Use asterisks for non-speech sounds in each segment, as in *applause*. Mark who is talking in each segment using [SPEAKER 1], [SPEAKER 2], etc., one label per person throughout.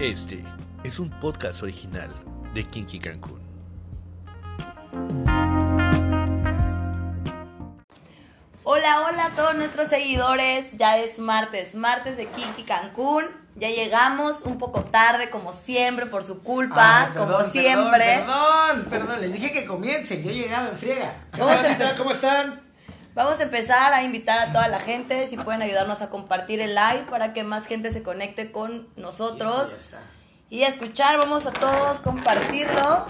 [SPEAKER 1] Este es un podcast original de Kinky Cancún.
[SPEAKER 2] Hola, hola a todos nuestros seguidores. Ya es martes, martes de Kinky Cancún. Ya llegamos un poco tarde, como siempre, por su culpa,
[SPEAKER 3] Ah,
[SPEAKER 2] como
[SPEAKER 3] perdón,
[SPEAKER 2] siempre.
[SPEAKER 3] Perdón, perdón, perdón, les dije que comiencen, yo llegaba en friega.
[SPEAKER 2] A, empe- *laughs*
[SPEAKER 4] ¿Cómo están?
[SPEAKER 2] Vamos a empezar a invitar a toda la gente, si pueden ayudarnos a compartir el live para que más gente se conecte con nosotros y a escuchar. Vamos a todos compartirlo.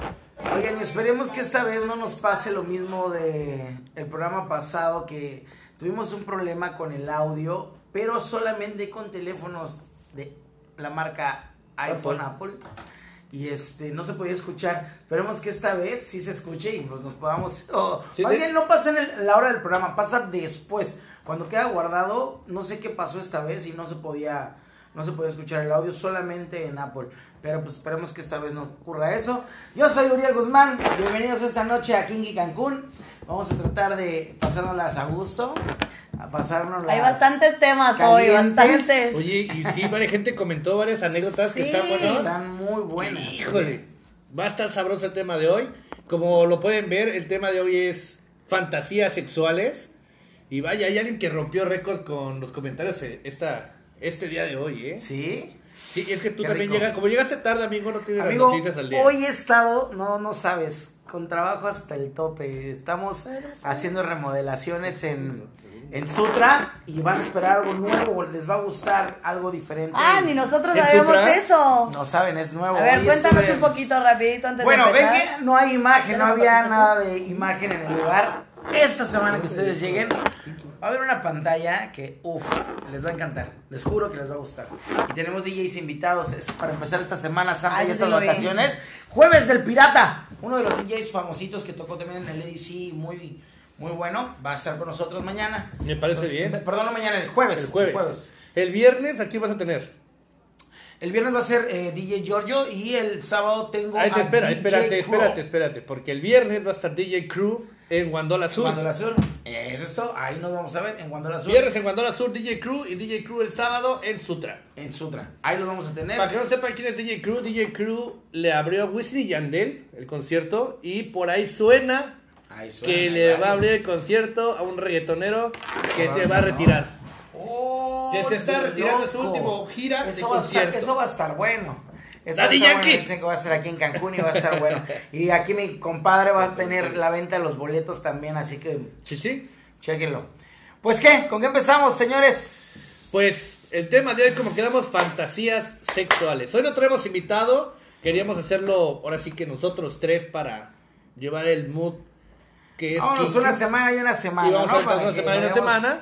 [SPEAKER 3] Oigan, y esperemos que esta vez no nos pase lo mismo de el programa pasado que tuvimos un problema con el audio, pero solamente con teléfonos de la marca iPhone Apple. Y este no se podía escuchar. Esperemos que esta vez sí se escuche y pues nos podamos. *laughs* o
[SPEAKER 4] Sí,
[SPEAKER 3] más
[SPEAKER 4] de-
[SPEAKER 3] bien no pasa en el- la hora del programa, pasa después. Cuando queda guardado, no sé qué pasó esta vez y no se podía, no se podía escuchar el audio solamente en Apple. Pero pues esperemos que esta vez no ocurra eso. Yo soy Uriel Guzmán, bienvenidos esta noche a Kinky Cancún. Vamos a tratar de pasárnoslas a gusto, a pasárnoslas.
[SPEAKER 2] Hay bastantes temas hoy, bastantes.
[SPEAKER 4] Oye, y sí, varias gente comentó varias anécdotas que están buenas.
[SPEAKER 3] Están muy buenas.
[SPEAKER 4] Híjole, va a estar sabroso el tema de hoy. Como lo pueden ver, el tema de hoy es fantasías sexuales. Y vaya, hay alguien que rompió récord con los comentarios eh, esta, este día de hoy, ¿eh?
[SPEAKER 3] ¿Sí?
[SPEAKER 4] Sí, es que tú
[SPEAKER 3] Qué
[SPEAKER 4] también
[SPEAKER 3] rico.
[SPEAKER 4] llegas, como llegaste tarde, amigo, no tienes
[SPEAKER 3] Amigo,
[SPEAKER 4] las noticias al día.
[SPEAKER 3] hoy he estado, no, no sabes, con trabajo hasta el tope. Estamos haciendo remodelaciones en, en Sutra y van a esperar algo nuevo, les va a gustar algo diferente.
[SPEAKER 2] Ah, ni nosotros
[SPEAKER 4] ¿En
[SPEAKER 2] sabemos
[SPEAKER 4] Sutra?
[SPEAKER 2] eso.
[SPEAKER 3] No saben, es nuevo.
[SPEAKER 2] A ver,
[SPEAKER 3] Hoy
[SPEAKER 2] cuéntanos
[SPEAKER 3] estuve-
[SPEAKER 2] un poquito rapidito antes
[SPEAKER 3] Bueno,
[SPEAKER 2] de
[SPEAKER 3] ven
[SPEAKER 2] empezar.
[SPEAKER 3] que no hay imagen, no había nada de imagen en el lugar. Esta semana que ustedes lleguen, va a haber una pantalla que, uff, les va a encantar. Les juro que les va a gustar. Y tenemos DJs invitados es para empezar esta Semana Santa y estas vacaciones. Jueves del Pirata, uno de los DJs famositos que tocó también en el EDC, muy, muy bueno. Va a estar con nosotros mañana.
[SPEAKER 4] Me parece
[SPEAKER 3] Entonces,
[SPEAKER 4] bien.
[SPEAKER 3] Perdón, no mañana, el jueves.
[SPEAKER 4] El jueves.
[SPEAKER 3] El jueves.
[SPEAKER 4] El viernes, aquí vas a tener.
[SPEAKER 3] El viernes va a ser eh, DJ Giorgio y el sábado tengo
[SPEAKER 4] Ahí te
[SPEAKER 3] a
[SPEAKER 4] espera,
[SPEAKER 3] DJ
[SPEAKER 4] espérate, espérate, espérate. Porque el viernes va a estar DJ Crew en Guandola Sur.
[SPEAKER 3] Guandola Sur. Eso es todo. Ahí nos vamos a ver en Guandola Sur.
[SPEAKER 4] Viernes en Guandola Sur, DJ Crew y DJ Crew el sábado en Sutra.
[SPEAKER 3] En Sutra. Ahí los vamos a tener.
[SPEAKER 4] Para que no sepan quién es DJ Crew, DJ Crew le abrió a Wisin y Yandel el concierto y por ahí suena
[SPEAKER 3] Suena,
[SPEAKER 4] que le va a abrir el concierto a un reggaetonero que
[SPEAKER 3] Ah,
[SPEAKER 4] se va a
[SPEAKER 3] no.
[SPEAKER 4] retirar.
[SPEAKER 3] Oh,
[SPEAKER 4] Que se está retirando su
[SPEAKER 3] loco.
[SPEAKER 4] último gira de
[SPEAKER 3] eso va, a estar,
[SPEAKER 4] concierto.
[SPEAKER 3] eso va a estar bueno. Eso
[SPEAKER 4] Daddy
[SPEAKER 3] va a estar
[SPEAKER 4] Yankee.
[SPEAKER 3] bueno. Dicen que va a ser aquí en Cancún y va a estar bueno. Y aquí mi compadre va a tener la venta de los boletos también, así que
[SPEAKER 4] Sí, sí.
[SPEAKER 3] chequenlo. Pues qué, ¿con qué empezamos, señores?
[SPEAKER 4] Pues el tema de hoy, como quedamos, fantasías sexuales. Hoy no tenemos invitado, queríamos hacerlo ahora sí que nosotros tres para llevar el mood que es
[SPEAKER 3] Vámonos una semana y una semana.
[SPEAKER 4] Y vamos
[SPEAKER 3] ¿no?
[SPEAKER 4] a
[SPEAKER 3] Para
[SPEAKER 4] una
[SPEAKER 3] que
[SPEAKER 4] semana y una semana.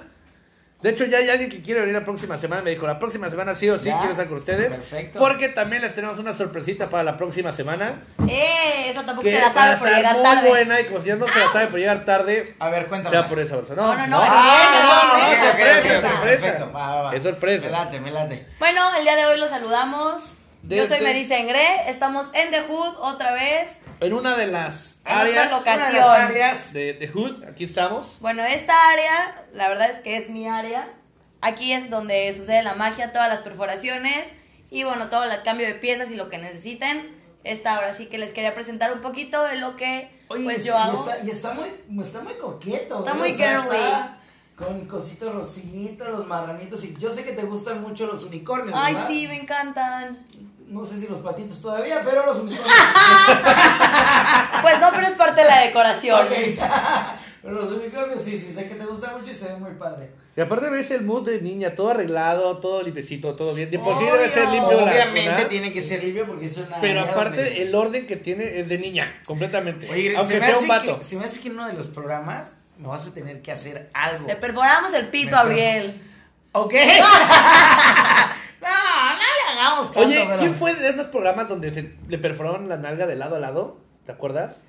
[SPEAKER 4] De hecho, ya hay alguien que quiere venir la próxima semana. Me dijo, la próxima semana sí o sí
[SPEAKER 3] Ya.
[SPEAKER 4] quiero estar con ustedes.
[SPEAKER 3] Perfecto.
[SPEAKER 4] Porque también les tenemos una sorpresita para la próxima semana.
[SPEAKER 2] Eh, esa tampoco
[SPEAKER 4] Que
[SPEAKER 2] se la
[SPEAKER 4] va
[SPEAKER 2] sabe
[SPEAKER 4] a
[SPEAKER 2] por llegar
[SPEAKER 4] muy
[SPEAKER 2] tarde.
[SPEAKER 4] buena y como si ya no se la sabe por llegar tarde,
[SPEAKER 3] A ver, cuéntame.
[SPEAKER 4] sea por esa persona.
[SPEAKER 2] No, no, no, es
[SPEAKER 4] Ah,
[SPEAKER 2] sorpresa,
[SPEAKER 4] es sorpresa,
[SPEAKER 2] sorpresa,
[SPEAKER 4] es sorpresa.
[SPEAKER 3] Perfecto, va, va, va.
[SPEAKER 4] Es sorpresa.
[SPEAKER 3] Me late, me late.
[SPEAKER 2] Bueno, el día de hoy los saludamos. Yo soy
[SPEAKER 4] Desde-
[SPEAKER 2] Medice Engre, estamos en The Hood otra vez.
[SPEAKER 4] En una de las
[SPEAKER 2] En
[SPEAKER 4] áreas
[SPEAKER 2] locación.
[SPEAKER 3] Una de las áreas.
[SPEAKER 4] de, de Hood, aquí estamos.
[SPEAKER 2] Bueno, esta área, la verdad es que es mi área. Aquí es donde sucede la magia, todas las perforaciones y bueno, todo el cambio de piezas y lo que necesiten. Esta ahora sí que les quería presentar un poquito de lo que
[SPEAKER 3] Oye,
[SPEAKER 2] pues yo
[SPEAKER 3] y
[SPEAKER 2] hago.
[SPEAKER 3] Está, y está muy, está muy coqueto.
[SPEAKER 2] Está
[SPEAKER 3] ¿eh?
[SPEAKER 2] muy
[SPEAKER 3] O sea,
[SPEAKER 2] girly.
[SPEAKER 3] está Con cositos rositas, los marranitos. Y yo sé que te gustan mucho los unicornios.
[SPEAKER 2] Ay,
[SPEAKER 3] ¿verdad?
[SPEAKER 2] sí, me encantan.
[SPEAKER 3] No sé si los patitos todavía, pero los unicornios. *laughs*
[SPEAKER 2] Pues no, pero es parte de la decoración. *laughs*
[SPEAKER 3] Pero los unicornios sí, sí, sé que te gustan mucho y se ven muy padre.
[SPEAKER 4] Y aparte ves el mood de niña, todo arreglado, todo limpiecito, todo bien. De por sí debe ser limpio la
[SPEAKER 3] Obviamente
[SPEAKER 4] zona,
[SPEAKER 3] tiene que ser limpio porque es una.
[SPEAKER 4] Pero aparte
[SPEAKER 3] donde-
[SPEAKER 4] el orden que tiene es de niña, completamente.
[SPEAKER 3] Oye,
[SPEAKER 4] Aunque
[SPEAKER 3] se me,
[SPEAKER 4] sea
[SPEAKER 3] hace
[SPEAKER 4] un vato.
[SPEAKER 3] que, se me hace que en uno de los programas me vas a tener que hacer algo.
[SPEAKER 2] Le perforamos el pito
[SPEAKER 3] Me
[SPEAKER 2] a Uriel.
[SPEAKER 3] ¿Ok? *laughs* tanto.
[SPEAKER 4] Oye,
[SPEAKER 3] pero-
[SPEAKER 4] ¿quién fue de unos programas donde se le perforaron la nalga de lado a lado? ¿Te acuerdas?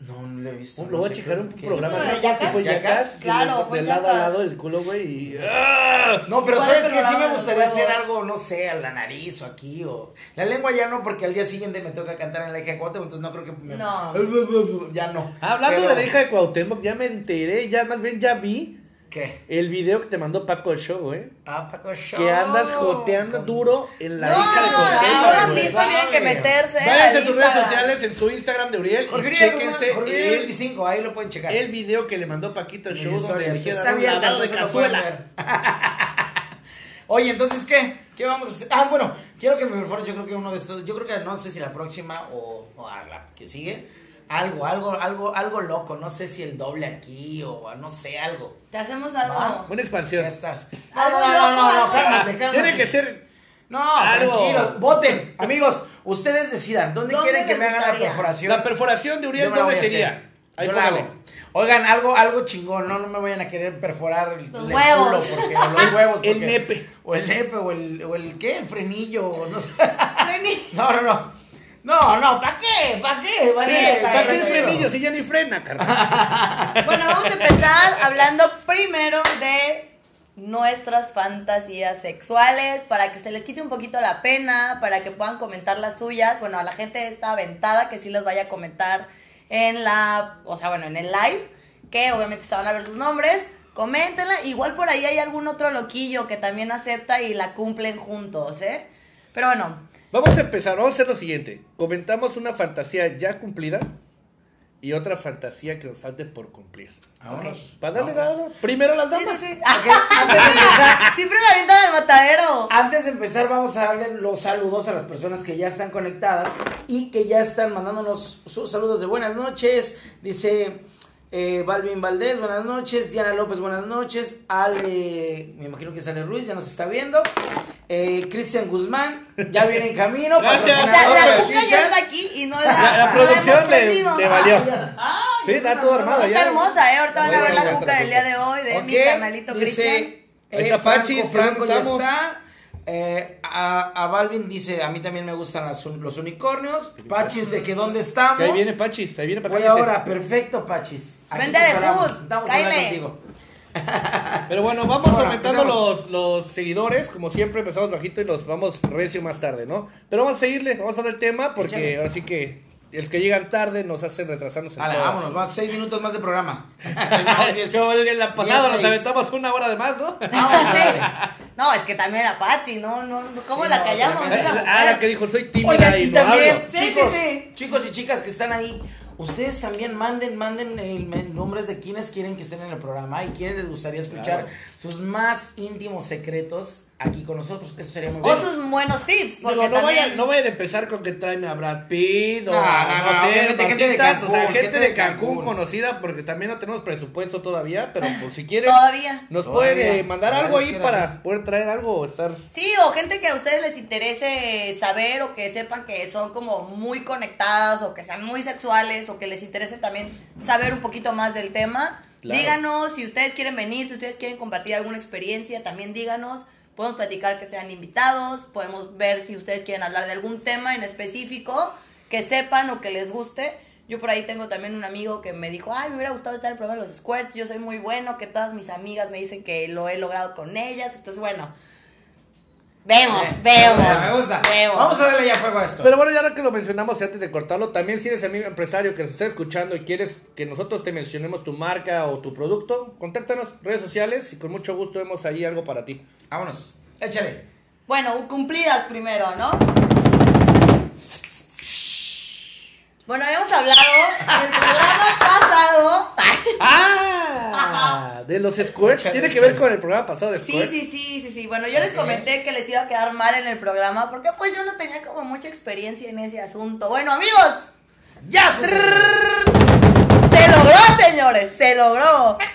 [SPEAKER 3] No, no lo he visto.
[SPEAKER 4] Lo
[SPEAKER 3] no
[SPEAKER 4] voy a
[SPEAKER 3] sé
[SPEAKER 4] checar
[SPEAKER 3] qué-
[SPEAKER 4] un programa. ¿no?
[SPEAKER 2] ¿De Jackass?
[SPEAKER 4] Sí fue que
[SPEAKER 2] Claro,
[SPEAKER 4] de-
[SPEAKER 2] fue
[SPEAKER 4] De lado a lado el culo, güey. y- ¡Ah!
[SPEAKER 3] No, pero sabes que sí me gustaría hacer algo, no sé, a la nariz o aquí o. La lengua ya no, porque al día siguiente me toca cantar en la hija de Cuauhtémoc, entonces no creo que me.
[SPEAKER 2] No. *laughs*
[SPEAKER 3] Ya no.
[SPEAKER 4] Hablando
[SPEAKER 3] Pero-
[SPEAKER 4] de la hija de Cuauhtémoc, ya me enteré, ya más bien ya vi
[SPEAKER 3] ¿Qué?
[SPEAKER 4] El video que te mandó Paco Show, ¿eh?
[SPEAKER 3] Ah, Paco Show.
[SPEAKER 4] Que andas joteando duro en la
[SPEAKER 2] No,
[SPEAKER 4] hija de
[SPEAKER 2] lo han
[SPEAKER 3] güey.
[SPEAKER 2] visto, tienen que meterse.
[SPEAKER 4] Váyanse a sus redes sociales, en su Instagram de Uriel,
[SPEAKER 3] Jorge
[SPEAKER 4] y chéquense
[SPEAKER 3] Jorge Uriel
[SPEAKER 4] el,
[SPEAKER 3] 25, ahí lo pueden checar.
[SPEAKER 4] el video que le mandó Paquito
[SPEAKER 3] Mis
[SPEAKER 4] Show donde le quiere
[SPEAKER 3] Está bien,
[SPEAKER 4] de cazuela.
[SPEAKER 3] ver. *laughs* Oye, entonces, ¿qué? ¿Qué vamos a hacer? Ah, bueno, quiero que me perfores, yo creo que uno de estos, yo creo que no sé si la próxima o, o a la que sigue, algo, algo, algo, algo loco, no sé si el doble aquí o no sé, algo.
[SPEAKER 2] Te hacemos algo.
[SPEAKER 3] Va.
[SPEAKER 4] Una expansión.
[SPEAKER 3] Ya estás.
[SPEAKER 2] Algo
[SPEAKER 3] no, no,
[SPEAKER 2] loco,
[SPEAKER 3] no, no,
[SPEAKER 2] algo-
[SPEAKER 3] cálmate, cálmate.
[SPEAKER 4] Tiene que ser
[SPEAKER 3] No,
[SPEAKER 4] Algo.
[SPEAKER 3] tranquilos, voten. Amigos, ustedes decidan, ¿dónde,
[SPEAKER 2] ¿Dónde
[SPEAKER 3] quieren que me hagan la
[SPEAKER 2] gustaría?
[SPEAKER 3] perforación?
[SPEAKER 4] la perforación de Uriel,
[SPEAKER 3] Yo me la
[SPEAKER 4] ¿dónde sería? Ahí
[SPEAKER 3] Yo la hago. Oigan, algo, algo chingón, no, no me vayan a querer perforar el,
[SPEAKER 2] Los
[SPEAKER 3] el
[SPEAKER 2] huevos.
[SPEAKER 3] culo porque, o los huevos. *laughs*
[SPEAKER 4] El nepe.
[SPEAKER 3] O el nepe, o el, o el ¿qué? El frenillo, o no sé.
[SPEAKER 2] Freni. *laughs*
[SPEAKER 3] No, no, no. No, no, ¿para qué? ¿Para qué? ¿Para qué?
[SPEAKER 2] está
[SPEAKER 4] ¿Para qué
[SPEAKER 2] bien,
[SPEAKER 4] el
[SPEAKER 2] está
[SPEAKER 4] frenillo si ya ni frena, carnal? *laughs*
[SPEAKER 2] Bueno, vamos a empezar hablando primero de nuestras fantasías sexuales para que se les quite un poquito la pena, para que puedan comentar las suyas. Bueno, a la gente de esta aventada que sí les vaya a comentar en la, o sea, bueno, en el live, que obviamente estaban a ver sus nombres. Coméntenla, igual por ahí hay algún otro loquillo que también acepta y la cumplen juntos, ¿eh? Pero bueno,
[SPEAKER 4] Vamos a empezar, vamos a hacer lo siguiente. Comentamos una fantasía ya cumplida y otra fantasía que nos falte por cumplir.
[SPEAKER 3] Vámonos.
[SPEAKER 4] Para darle dado. Primero las damas.
[SPEAKER 2] sí, *laughs*
[SPEAKER 3] antes de empezar,
[SPEAKER 2] Siempre me avientan al matadero.
[SPEAKER 3] Antes de empezar, vamos a darle los saludos a las personas que ya están conectadas y que ya están mandándonos sus saludos de buenas noches. Dice eh, Balvin Valdés, buenas noches. Diana López, buenas noches. Ale, me imagino que es Ale Ruiz, ya nos está viendo. Eh, Cristian Guzmán, ya viene en camino. *laughs*
[SPEAKER 4] Gracias.
[SPEAKER 2] O sea, la cuca ya está aquí y no la,
[SPEAKER 4] La, la
[SPEAKER 2] no
[SPEAKER 4] producción le, valió.
[SPEAKER 3] Ah,
[SPEAKER 4] Sí, está todo armado
[SPEAKER 2] Está
[SPEAKER 4] ya.
[SPEAKER 2] hermosa, ¿eh? Ahorita van a ver la cuca del día de hoy de mi carnalito Cristian.
[SPEAKER 3] dice,
[SPEAKER 4] Ahí
[SPEAKER 3] eh,
[SPEAKER 4] está
[SPEAKER 3] Franco, Franco ya
[SPEAKER 4] preguntamos.
[SPEAKER 3] está. Eh, a, a Balvin dice, a mí también me gustan las los unicornios. Pachis, de que dónde estamos.
[SPEAKER 4] Que ahí viene Pachis, ahí viene dice.
[SPEAKER 3] ahora, perfecto, Pachis. Aquí
[SPEAKER 2] Vente
[SPEAKER 3] te
[SPEAKER 2] de bus,
[SPEAKER 3] Estamos contigo. *laughs*
[SPEAKER 4] Pero bueno, vamos
[SPEAKER 3] Ahora,
[SPEAKER 4] aumentando los, los seguidores. Como siempre, empezamos bajito y nos vamos recio más tarde, ¿no? Pero vamos a seguirle, vamos a dar el tema porque
[SPEAKER 3] Échale.
[SPEAKER 4] ahora sí que los que llegan tarde nos hacen retrasarnos en todas.
[SPEAKER 3] vámonos, vamos, seis minutos más de programa. *laughs* *laughs*
[SPEAKER 4] Como el en la pasada nos aventamos una hora de más, ¿no? *laughs*
[SPEAKER 2] No, sí. No, es que también a Pati, ¿no? no ¿Cómo
[SPEAKER 3] Sí,
[SPEAKER 2] la
[SPEAKER 3] no,
[SPEAKER 2] callamos?
[SPEAKER 4] Ah, la que dijo, soy tímida y,
[SPEAKER 3] y
[SPEAKER 4] no
[SPEAKER 3] también,
[SPEAKER 4] hablo.
[SPEAKER 2] Sí,
[SPEAKER 3] chicos,
[SPEAKER 2] sí, sí.
[SPEAKER 3] chicos y chicas que están ahí, ustedes también manden, manden el nombres de quienes quieren que estén en el programa y quienes les gustaría escuchar
[SPEAKER 4] Claro.
[SPEAKER 3] sus más íntimos secretos aquí con nosotros. Eso sería muy bien.
[SPEAKER 2] O sus buenos tips, porque
[SPEAKER 4] Digo, no,
[SPEAKER 2] también...
[SPEAKER 4] vayan, no vayan a empezar con que traen a Brad Pitt o
[SPEAKER 3] No, no,
[SPEAKER 4] no,
[SPEAKER 3] no,
[SPEAKER 4] sé,
[SPEAKER 3] obviamente gente de
[SPEAKER 4] o sea,
[SPEAKER 3] Cancún,
[SPEAKER 4] gente de Cancún, conocida porque también no tenemos presupuesto todavía, pero pues si quieren
[SPEAKER 2] Todavía.
[SPEAKER 4] nos
[SPEAKER 3] Todavía.
[SPEAKER 4] pueden eh, mandar algo ahí para poder traer algo o estar
[SPEAKER 2] Sí, o gente que a ustedes les interese saber o que sepan que son como muy conectadas o que sean muy sexuales o que les interese también saber un poquito más del tema.
[SPEAKER 4] Claro.
[SPEAKER 2] Díganos si ustedes quieren venir, si ustedes quieren compartir alguna experiencia, también díganos. Podemos platicar que sean invitados, podemos ver si ustedes quieren hablar de algún tema en específico que sepan o que les guste. Yo por ahí tengo también un amigo que me dijo, ay, me hubiera gustado estar en el programa de los squirts, yo soy muy bueno, que todas mis amigas me dicen que lo he logrado con ellas. Entonces, bueno, vemos,
[SPEAKER 3] Bien,
[SPEAKER 2] vemos.
[SPEAKER 3] Me gusta, me gusta.
[SPEAKER 2] vemos.
[SPEAKER 3] Vamos a darle ya fuego a esto.
[SPEAKER 4] Pero bueno, ya ahora que lo mencionamos y antes de cortarlo, también si eres amigo empresario que nos está escuchando y quieres que nosotros te mencionemos tu marca o tu producto, contáctanos redes sociales y con mucho gusto vemos ahí algo para ti.
[SPEAKER 3] Vámonos, échale.
[SPEAKER 2] Bueno, cumplidas primero, ¿no? Bueno, habíamos hablado en el programa pasado.
[SPEAKER 4] ¡Ah! De los squirts. Tiene que ver con el programa pasado de
[SPEAKER 2] Sí,
[SPEAKER 4] squirts.
[SPEAKER 2] sí, sí, sí, sí. Bueno, yo les comenté que les iba a quedar mal en el programa porque pues yo no tenía como mucha experiencia en ese asunto. Bueno, amigos,
[SPEAKER 3] ¡Ya sucedió!
[SPEAKER 2] se logró, señores, se logró. *laughs*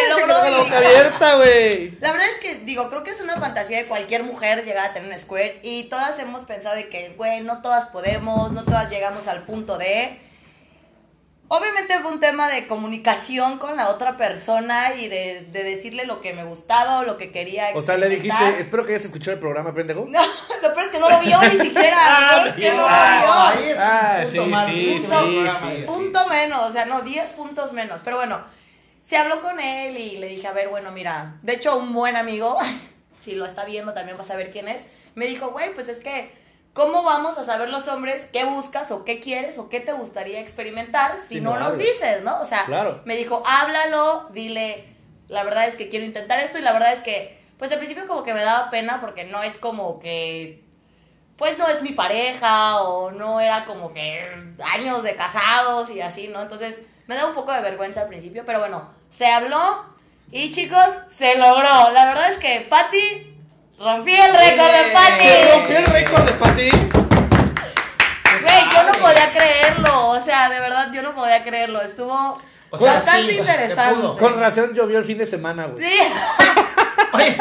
[SPEAKER 2] Se
[SPEAKER 4] Se quedó
[SPEAKER 2] logró.
[SPEAKER 4] con la boca abierta, güey.
[SPEAKER 2] La verdad es que, digo, creo que es una fantasía de cualquier mujer llegar a tener un squirt y todas hemos pensado de que, güey, no todas podemos, no todas llegamos al punto de... Obviamente fue un tema de comunicación con la otra persona y de, de decirle lo que me gustaba o lo que quería
[SPEAKER 4] O sea, le dijiste, espero que hayas escuchado el programa, pendejo.
[SPEAKER 2] No, lo peor es que no lo vio ni siquiera. *laughs*
[SPEAKER 4] Ah,
[SPEAKER 2] lo peor es que no
[SPEAKER 4] ah,
[SPEAKER 2] lo vio.
[SPEAKER 3] ahí es un
[SPEAKER 4] Ah,
[SPEAKER 3] punto
[SPEAKER 4] sí, sí,
[SPEAKER 2] sí. punto menos, o sea, no, 10 puntos menos. Pero bueno, se habló con él y le dije, a ver, bueno, mira, de hecho un buen amigo, *laughs* si lo está viendo también vas a ver quién es, me dijo, güey, pues es que ¿cómo vamos a saber los hombres qué buscas o qué quieres o qué te gustaría experimentar si,
[SPEAKER 4] Si
[SPEAKER 2] no,
[SPEAKER 4] no
[SPEAKER 2] nos dices, ¿no? O sea,
[SPEAKER 4] Claro.
[SPEAKER 2] me dijo, háblalo, dile, la verdad es que quiero intentar esto y la verdad es que, pues al principio como que me daba pena porque no es como que, pues no es mi pareja o no era como que años de casados y así, ¿no? Entonces me da un poco de vergüenza al principio, pero bueno, se habló y chicos, se logró. La verdad es que Patty, rompí el récord de. Patty.
[SPEAKER 4] ¿Se rompió el récord de Pati?
[SPEAKER 2] Güey, yo no podía creerlo, o sea, de verdad yo no podía creerlo, estuvo
[SPEAKER 3] O sea,
[SPEAKER 2] bastante
[SPEAKER 3] sí,
[SPEAKER 2] interesante.
[SPEAKER 4] Con razón llovió el fin de semana, güey.
[SPEAKER 2] Sí. *laughs*
[SPEAKER 3] Oye,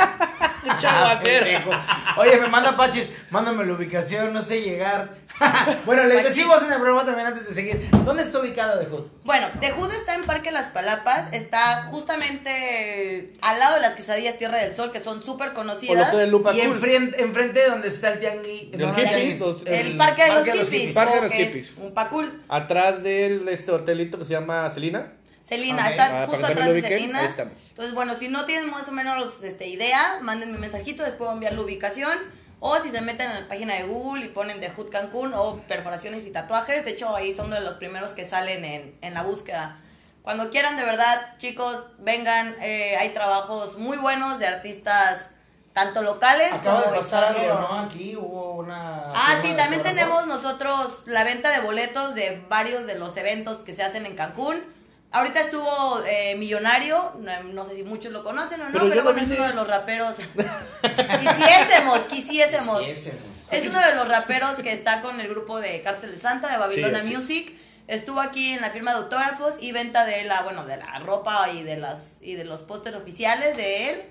[SPEAKER 3] *laughs*
[SPEAKER 4] Chaguacero.
[SPEAKER 3] pendejo. Oye, me manda Pachis, mándame la ubicación, no sé llegar. *laughs* bueno, les
[SPEAKER 2] Pachis.
[SPEAKER 3] decimos en el programa también antes de seguir. ¿Dónde está ubicado de Hood?
[SPEAKER 2] Bueno, The Hood está en Parque Las Palapas, está justamente al lado de las quesadillas Tierra del Sol, que son súper conocidas.
[SPEAKER 3] Y
[SPEAKER 4] Cool.
[SPEAKER 3] enfrente, enfrente de donde está el tianguis. No, no,
[SPEAKER 4] hippies,
[SPEAKER 3] tianguis,
[SPEAKER 4] los-
[SPEAKER 2] El, Parque de los Hippies,
[SPEAKER 4] Parque de los Hippies.
[SPEAKER 2] un pacul.
[SPEAKER 4] Atrás del este hotelito que se llama Celina.
[SPEAKER 2] Celina, está
[SPEAKER 4] Ah,
[SPEAKER 2] justo atrás de Celina.
[SPEAKER 4] ahí estamos.
[SPEAKER 2] Entonces, bueno, si no tienen más o menos este, idea, mándenme un mensajito, les puedo enviar la ubicación. O si se meten en la página de Google y ponen The Hood Cancún o perforaciones y tatuajes, de hecho ahí son de los primeros que salen en, en la búsqueda. Cuando quieran, de verdad, chicos, vengan, eh, hay trabajos muy buenos de artistas tanto locales
[SPEAKER 3] Acaba de pasar algo. ¿no? Aquí hubo una.
[SPEAKER 2] Ah, sí,
[SPEAKER 3] de
[SPEAKER 2] también tenemos nosotros la venta de boletos de varios de los eventos que se hacen en Cancún. Ahorita estuvo eh, Millonario, no, no sé si muchos lo conocen o no,
[SPEAKER 4] Pero
[SPEAKER 2] bueno, es uno de los raperos. *laughs* quisiésemos, quisiésemos.
[SPEAKER 3] Quisiésemos.
[SPEAKER 2] Es uno de los raperos que está con el grupo de Cártel de Santa, de
[SPEAKER 4] Sí, sí.
[SPEAKER 2] Music. Estuvo aquí en la firma de autógrafos y venta de la, bueno, de la ropa y de las y de los pósters oficiales de él.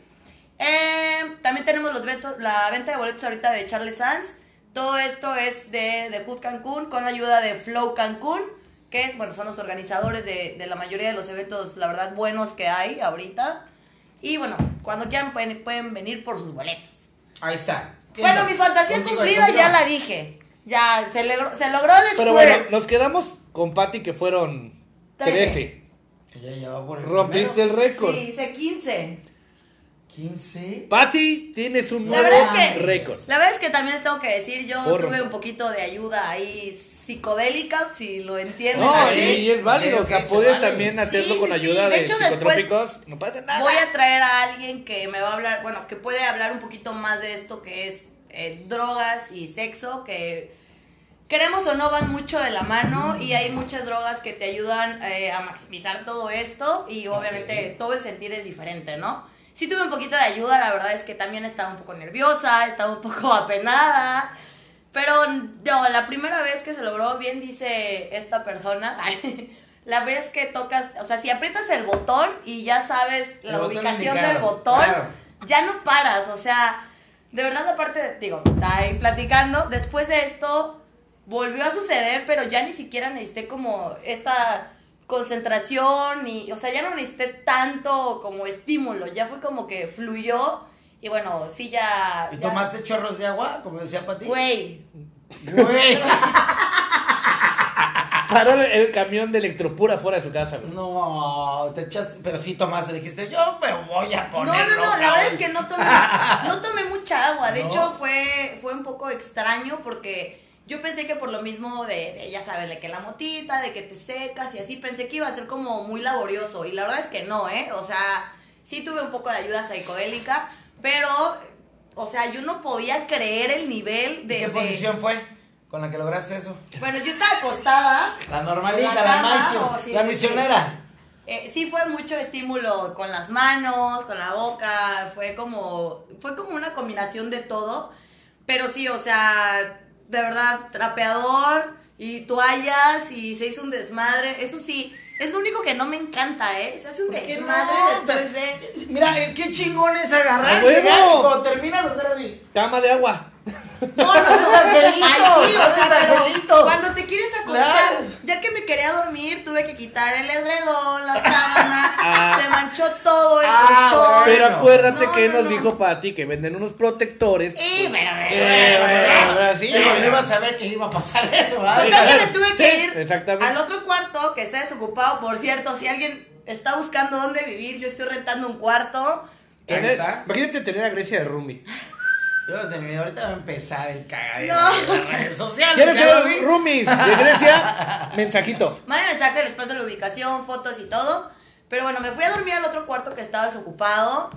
[SPEAKER 2] Eh, también tenemos los ventos- la venta de boletos ahorita de Charles Sanz. Todo esto es de, de Hood Cancún con la ayuda de Flow Cancún, que es, bueno, son los organizadores de, de la mayoría de los eventos, la verdad, buenos que hay ahorita. Y bueno, cuando quieran pueden, pueden venir por sus boletos.
[SPEAKER 3] Ahí está.
[SPEAKER 2] Bueno, mi fantasía
[SPEAKER 3] Contigo,
[SPEAKER 2] cumplida
[SPEAKER 3] contigo.
[SPEAKER 2] ya la dije. Ya, se logró, se logró el
[SPEAKER 4] Pero
[SPEAKER 2] square.
[SPEAKER 4] bueno, nos quedamos con Pati que fueron
[SPEAKER 2] Trece.
[SPEAKER 4] 13.
[SPEAKER 3] Que ya lleva por el
[SPEAKER 4] Rompiste el récord.
[SPEAKER 2] Sí, hice 15.
[SPEAKER 3] 15.
[SPEAKER 4] Pati, tienes un
[SPEAKER 2] La
[SPEAKER 4] nuevo
[SPEAKER 2] verdad es que-
[SPEAKER 4] récord.
[SPEAKER 2] La verdad es que también les tengo que decir, yo
[SPEAKER 4] Porro.
[SPEAKER 2] tuve un poquito de ayuda ahí psicodélica, si lo entienden
[SPEAKER 4] No,
[SPEAKER 2] así.
[SPEAKER 4] y es válido, o sea, puedes también hacerlo
[SPEAKER 2] Sí,
[SPEAKER 4] con
[SPEAKER 2] sí,
[SPEAKER 4] ayuda
[SPEAKER 2] sí. De
[SPEAKER 4] de,
[SPEAKER 2] hecho,
[SPEAKER 4] psicotrópicos. No pasa nada.
[SPEAKER 2] Voy a traer a alguien que me va a hablar, bueno, que puede hablar un poquito más de esto que es eh, drogas y sexo, que queremos o no van mucho de la mano y hay muchas drogas que te ayudan eh, a maximizar todo esto y obviamente todo el sentir es diferente, ¿no? Sí tuve un poquito de ayuda, la verdad es que también estaba un poco nerviosa, estaba un poco *laughs* apenada, pero no, la primera vez que se logró, bien dice esta persona, *laughs* la vez que tocas, o sea, si aprietas el botón y ya sabes
[SPEAKER 3] El
[SPEAKER 2] la ubicación
[SPEAKER 3] indicado,
[SPEAKER 2] del botón,
[SPEAKER 3] claro.
[SPEAKER 2] ya no paras, o sea, de verdad aparte, digo, está ahí platicando, después de esto volvió a suceder, pero ya ni siquiera necesité como esta concentración y, o sea, ya no necesité tanto como estímulo, ya fue como que fluyó y bueno, sí ya...
[SPEAKER 3] ¿Y
[SPEAKER 2] ya-
[SPEAKER 3] tomaste chorros de agua, como decía Pati?
[SPEAKER 2] Güey,
[SPEAKER 3] Güey. *laughs*
[SPEAKER 4] Paró el, camión de electropura fuera de su casa, güey.
[SPEAKER 3] No, te echaste, pero sí tomaste, dijiste, yo me voy a
[SPEAKER 2] No,
[SPEAKER 3] poner.
[SPEAKER 2] no, no,
[SPEAKER 3] loca
[SPEAKER 2] la verdad
[SPEAKER 3] hoy".
[SPEAKER 2] es que no tomé, no tomé mucha agua. De *laughs*
[SPEAKER 3] ¿No?
[SPEAKER 2] hecho, fue, fue un poco extraño porque yo pensé que por lo mismo de, de, ya sabes, de que la motita, de que te secas y así, pensé que iba a ser como muy laborioso. Y la verdad es que no, ¿eh? O sea, sí tuve un poco de ayuda psicodélica, pero, o sea, yo no podía creer el nivel de...
[SPEAKER 3] ¿Qué
[SPEAKER 2] de-
[SPEAKER 3] posición fue con la que lograste eso?
[SPEAKER 2] Bueno, yo estaba acostada.
[SPEAKER 3] La normalita,
[SPEAKER 2] La
[SPEAKER 3] la,
[SPEAKER 2] sí,
[SPEAKER 3] la
[SPEAKER 2] sí,
[SPEAKER 3] misionera.
[SPEAKER 2] Eh, sí fue mucho estímulo con las manos, con la boca, fue como, fue como una combinación de todo, pero sí, o sea, de verdad, trapeador y toallas y se hizo un desmadre, eso sí, es lo único que no me encanta, ¿eh? Se hace un
[SPEAKER 3] ¿Por qué
[SPEAKER 2] desmadre
[SPEAKER 3] no?
[SPEAKER 2] después de...
[SPEAKER 3] Mira, eh, qué chingón es agarrar, llegar y cuando terminas de hacer así.
[SPEAKER 4] Cama de agua.
[SPEAKER 2] No, no, *laughs*
[SPEAKER 3] Esos angelitos,
[SPEAKER 2] Ay, sí, o
[SPEAKER 3] esos
[SPEAKER 2] sea, pero
[SPEAKER 3] angelitos.
[SPEAKER 2] cuando te quieres acostar,
[SPEAKER 3] Claro.
[SPEAKER 2] ya que me quería dormir, tuve que quitar el edredón, la sábana, *laughs*
[SPEAKER 4] Ah.
[SPEAKER 2] se manchó todo el
[SPEAKER 3] Ah,
[SPEAKER 2] colchón.
[SPEAKER 4] Pero acuérdate
[SPEAKER 2] No,
[SPEAKER 4] que
[SPEAKER 2] no,
[SPEAKER 4] nos
[SPEAKER 2] no.
[SPEAKER 4] dijo Pati que venden unos protectores.
[SPEAKER 2] Sí, pero...
[SPEAKER 4] Bueno.
[SPEAKER 3] no iba a saber que iba a pasar eso, ¿verdad?
[SPEAKER 2] Total que me tuve que ir
[SPEAKER 4] exactamente.
[SPEAKER 2] al otro cuarto que está desocupado. Por cierto, si alguien está buscando dónde vivir, yo estoy rentando un cuarto.
[SPEAKER 3] Está.
[SPEAKER 4] Imagínate tener a Grecia de Rumi.
[SPEAKER 3] Dios de mi ahorita va a empezar el cagadero
[SPEAKER 2] No.
[SPEAKER 3] de las redes sociales.
[SPEAKER 4] ¿Quieres ser roomies de *laughs* Grecia? Mensajito.
[SPEAKER 2] Mande mensaje, les paso la ubicación, fotos y todo. Pero bueno, me fui a dormir al otro cuarto que estaba desocupado.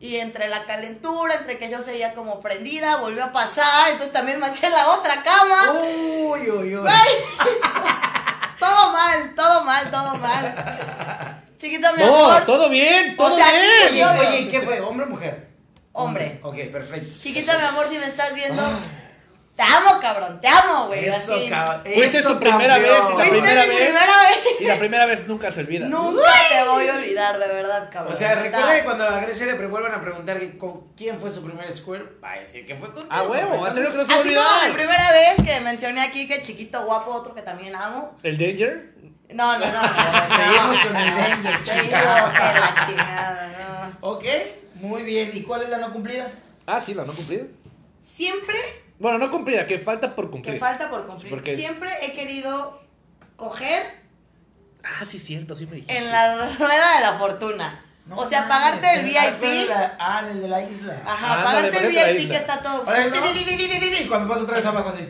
[SPEAKER 2] Y entre la calentura, entre que yo seguía como prendida, volvió a pasar. Entonces también manché la otra cama.
[SPEAKER 3] Uy, uy, uy. *laughs*
[SPEAKER 2] Todo mal, todo mal, todo mal. *laughs* Chiquito, mi
[SPEAKER 4] No,
[SPEAKER 2] amor.
[SPEAKER 4] todo bien,
[SPEAKER 2] O
[SPEAKER 4] todo
[SPEAKER 2] sea, sí,
[SPEAKER 4] bien.
[SPEAKER 3] Oye, ¿y qué fue? ¿Hombre o mujer?
[SPEAKER 2] Hombre.
[SPEAKER 3] Ok, perfecto.
[SPEAKER 2] Chiquito, mi amor, si me estás viendo. Te amo, cabrón, te amo, güey.
[SPEAKER 3] Eso,
[SPEAKER 2] así.
[SPEAKER 3] cabrón.
[SPEAKER 4] Fuiste tu primera vez y la primera vez.
[SPEAKER 2] primera vez.
[SPEAKER 4] Y la primera vez nunca se olvida.
[SPEAKER 2] Nunca te voy a olvidar, de verdad, cabrón.
[SPEAKER 3] O sea, recuerda que cuando a Grecia le vuelvan a preguntar que con quién fue su primer square, va a decir que fue con
[SPEAKER 4] A huevo, va a ser lo que no se
[SPEAKER 2] Así como mi primera vez que mencioné aquí que chiquito guapo, otro que también amo.
[SPEAKER 4] ¿El Danger?
[SPEAKER 2] No, no, no. no, *laughs*
[SPEAKER 3] Seguimos
[SPEAKER 2] no.
[SPEAKER 3] con el Danger,
[SPEAKER 2] digo
[SPEAKER 3] chica.
[SPEAKER 2] que la chingada, no.
[SPEAKER 3] Ok, muy bien. ¿Y cuál es la no cumplida?
[SPEAKER 4] Ah, sí, la no cumplida.
[SPEAKER 2] Siempre
[SPEAKER 4] Bueno, no cumplida, que falta por cumplir.
[SPEAKER 2] que falta por cumplir.
[SPEAKER 4] ¿Por qué?
[SPEAKER 2] Siempre he querido coger
[SPEAKER 4] Ah, sí, cierto, sí me dijiste.
[SPEAKER 2] en la rueda de la fortuna.
[SPEAKER 3] No
[SPEAKER 2] o sea,
[SPEAKER 3] mames,
[SPEAKER 2] pagarte el
[SPEAKER 3] ah,
[SPEAKER 2] VIP.
[SPEAKER 3] la- Ah, en el de la isla.
[SPEAKER 2] Ajá,
[SPEAKER 4] Ándale,
[SPEAKER 2] pagarte el VIP que está todo
[SPEAKER 3] Ahora, Cuando pasa otra vez abajo así.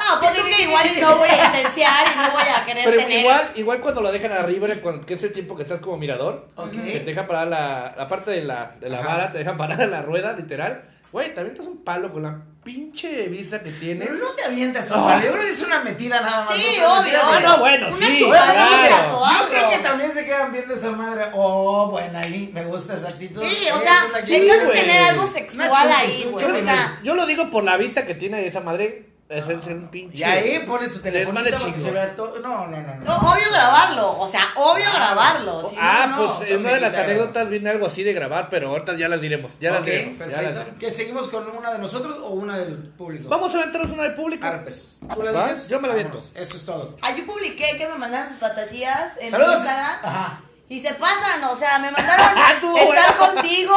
[SPEAKER 2] No, pues tú que igual no voy a intensiar y no voy a querer
[SPEAKER 4] Pero
[SPEAKER 2] tener.
[SPEAKER 4] igual, igual cuando lo dejan arriba, cuando- que es el tiempo que estás como mirador, que te dejan parar la, la parte de la, de la vara, te dejan parar la rueda, literal. Güey, también te un palo con la pinche vista que tienes.
[SPEAKER 3] Pero no te avientas, hombre. Yo creo que es una metida nada más.
[SPEAKER 2] Sí,
[SPEAKER 3] no
[SPEAKER 2] obvio,
[SPEAKER 3] en-
[SPEAKER 4] Ah, no, bueno,
[SPEAKER 2] Una
[SPEAKER 4] sí, claro.
[SPEAKER 2] o
[SPEAKER 3] Yo creo que también se quedan viendo esa madre. Oh, bueno, ahí me gusta esa actitud.
[SPEAKER 2] Sí, o sea, el
[SPEAKER 3] que-
[SPEAKER 2] tener algo sexual
[SPEAKER 3] chupi,
[SPEAKER 2] ahí,
[SPEAKER 3] un
[SPEAKER 2] güey. O sea,
[SPEAKER 4] Yo lo digo por la vista que tiene esa madre. Es es un pinche.
[SPEAKER 3] Y ahí pones tu teléfono se vea todo. No, no, no. no.
[SPEAKER 2] no, obvio grabarlo. O sea, obvio
[SPEAKER 3] Ah.
[SPEAKER 2] grabarlo. si
[SPEAKER 4] ah,
[SPEAKER 2] no.
[SPEAKER 4] pues
[SPEAKER 3] son
[SPEAKER 4] en una de las anécdotas viene algo así de grabar, pero ahorita ya las diremos. Ya las
[SPEAKER 3] Ok,
[SPEAKER 4] diremos. ya las
[SPEAKER 3] perfecto.
[SPEAKER 4] diremos.
[SPEAKER 3] ¿Que seguimos con una de nosotros o una del público?
[SPEAKER 4] Vamos a aventarnos una del público.
[SPEAKER 3] Arre, pues. ¿Tú la dices?
[SPEAKER 4] Yo me la aviento.
[SPEAKER 3] Eso es todo.
[SPEAKER 2] Ah, yo publiqué que me mandaron sus fantasías en
[SPEAKER 3] Saludos.
[SPEAKER 2] Instagram.
[SPEAKER 3] Ajá.
[SPEAKER 2] Y se pasan, o sea, me mandaron *laughs*
[SPEAKER 4] Tú,
[SPEAKER 2] estar contigo,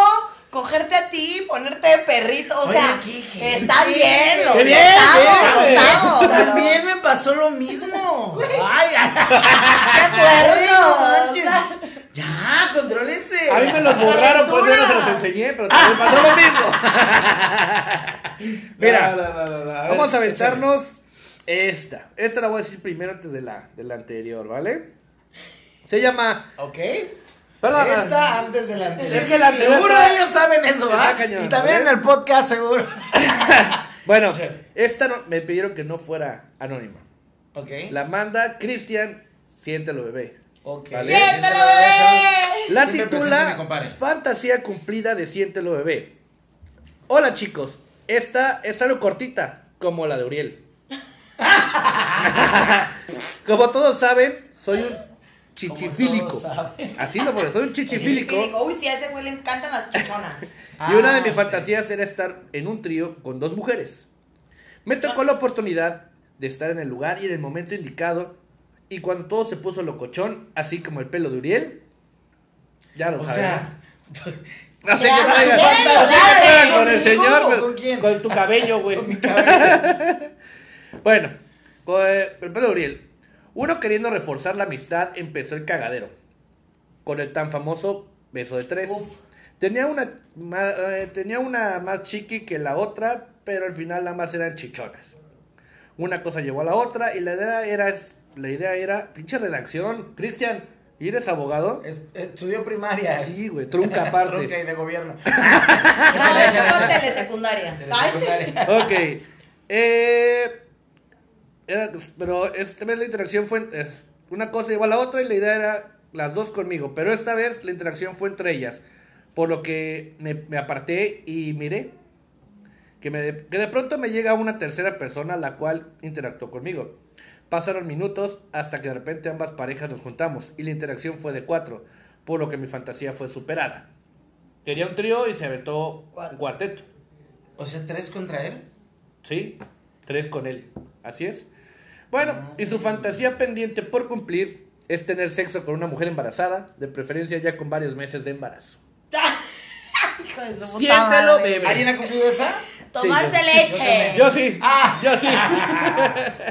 [SPEAKER 2] cogerte a ti, ponerte de perrito. O
[SPEAKER 3] Oye,
[SPEAKER 2] sea,
[SPEAKER 3] qué
[SPEAKER 2] está bien, lo
[SPEAKER 4] Qué bien,
[SPEAKER 2] pero-
[SPEAKER 3] También me pasó lo mismo. Ay, *laughs*
[SPEAKER 2] ¡Qué fuerte!
[SPEAKER 3] Ya, contrólense.
[SPEAKER 4] A mí me los borraron, pues ya no se los enseñé, pero también pasó lo mismo. *laughs* Mira,
[SPEAKER 3] No, no, no, no, no. A ver,
[SPEAKER 4] vamos a aventarnos esta. Esta la voy a decir primero antes de la, de la anterior, ¿vale? Se llama.
[SPEAKER 3] Ok.
[SPEAKER 4] Perdón.
[SPEAKER 3] Esta antes de la anterior.
[SPEAKER 4] Es que la
[SPEAKER 3] Seguro
[SPEAKER 4] está-
[SPEAKER 3] ellos saben eso, ¿verdad?
[SPEAKER 4] cañón,
[SPEAKER 3] Y también en el podcast, seguro. *laughs*
[SPEAKER 4] Bueno, esta no- me pidieron que no fuera anónima.
[SPEAKER 3] Ok.
[SPEAKER 4] La manda Cristian, siéntelo bebé.
[SPEAKER 3] Ok.
[SPEAKER 4] Vale.
[SPEAKER 2] ¡Siéntalo, bebé!
[SPEAKER 4] La titula. Fantasía cumplida de Siéntelo Bebé. Hola chicos, esta es algo cortita, como la de Uriel. *laughs* *laughs* como todos saben, soy un chichifílico. Así lo pone, soy un chichifílico.
[SPEAKER 2] Uy, sí, a ese güey le encantan las chichonas.
[SPEAKER 4] Y una de
[SPEAKER 3] Ah,
[SPEAKER 4] mis
[SPEAKER 3] sí.
[SPEAKER 4] fantasías era estar en un trío con dos mujeres. Me tocó la oportunidad de estar en el lugar y en el momento indicado. Y cuando todo se puso locochón, así como el pelo de Uriel, ya lo
[SPEAKER 3] O
[SPEAKER 4] saben.
[SPEAKER 3] sea,
[SPEAKER 4] No sé qué
[SPEAKER 2] sabes.
[SPEAKER 4] con el
[SPEAKER 3] ¿Conmigo
[SPEAKER 4] señor, pero-
[SPEAKER 3] con quién?
[SPEAKER 4] con tu cabello, güey.
[SPEAKER 3] con mi cabello.
[SPEAKER 4] Bueno, con eh, el pelo de Uriel. Uno queriendo reforzar la amistad, empezó el cagadero. Con el tan famoso beso de tres.
[SPEAKER 3] Uf.
[SPEAKER 4] Tenía una, ma- eh, tenía una más chiqui que la otra, pero al final ambas eran chichonas. Una cosa llevó a la otra y la idea era, la idea era, pinche redacción. Cristian, ¿y eres abogado?
[SPEAKER 3] Es- Estudió primaria.
[SPEAKER 4] Sí, güey, trunca aparte. *laughs*
[SPEAKER 3] Trunca y de gobierno. *laughs*
[SPEAKER 2] No, *laughs* de hecho, con telesecundaria.
[SPEAKER 3] De
[SPEAKER 2] Ay.
[SPEAKER 3] secundaria.
[SPEAKER 4] Ok. Eh, era- pero esta vez la interacción fue. eh, una cosa llevó a la otra y la idea era las dos conmigo. Pero esta vez la interacción fue entre ellas. Por lo que me, me aparté y miré. Que, me, que de pronto me llega una tercera persona la cual interactuó conmigo. Pasaron minutos hasta que de repente ambas parejas nos juntamos y la interacción fue de cuatro, por lo que mi fantasía fue superada. Quería un trío y se aventó un cuarteto.
[SPEAKER 3] O sea, tres contra él.
[SPEAKER 4] Sí, tres con él. Así es. Bueno, y su fantasía pendiente por cumplir es tener sexo con una mujer embarazada, de preferencia ya con varios meses de embarazo. *laughs*
[SPEAKER 2] Hijo de su puta
[SPEAKER 4] Siéntelo,
[SPEAKER 2] madre.
[SPEAKER 4] bebé.
[SPEAKER 3] ¿Alguien ha cumplido esa?
[SPEAKER 2] Tomarse
[SPEAKER 4] Sí, yo-
[SPEAKER 2] leche.
[SPEAKER 4] Yo sí.
[SPEAKER 3] Ah.
[SPEAKER 4] Yo sí.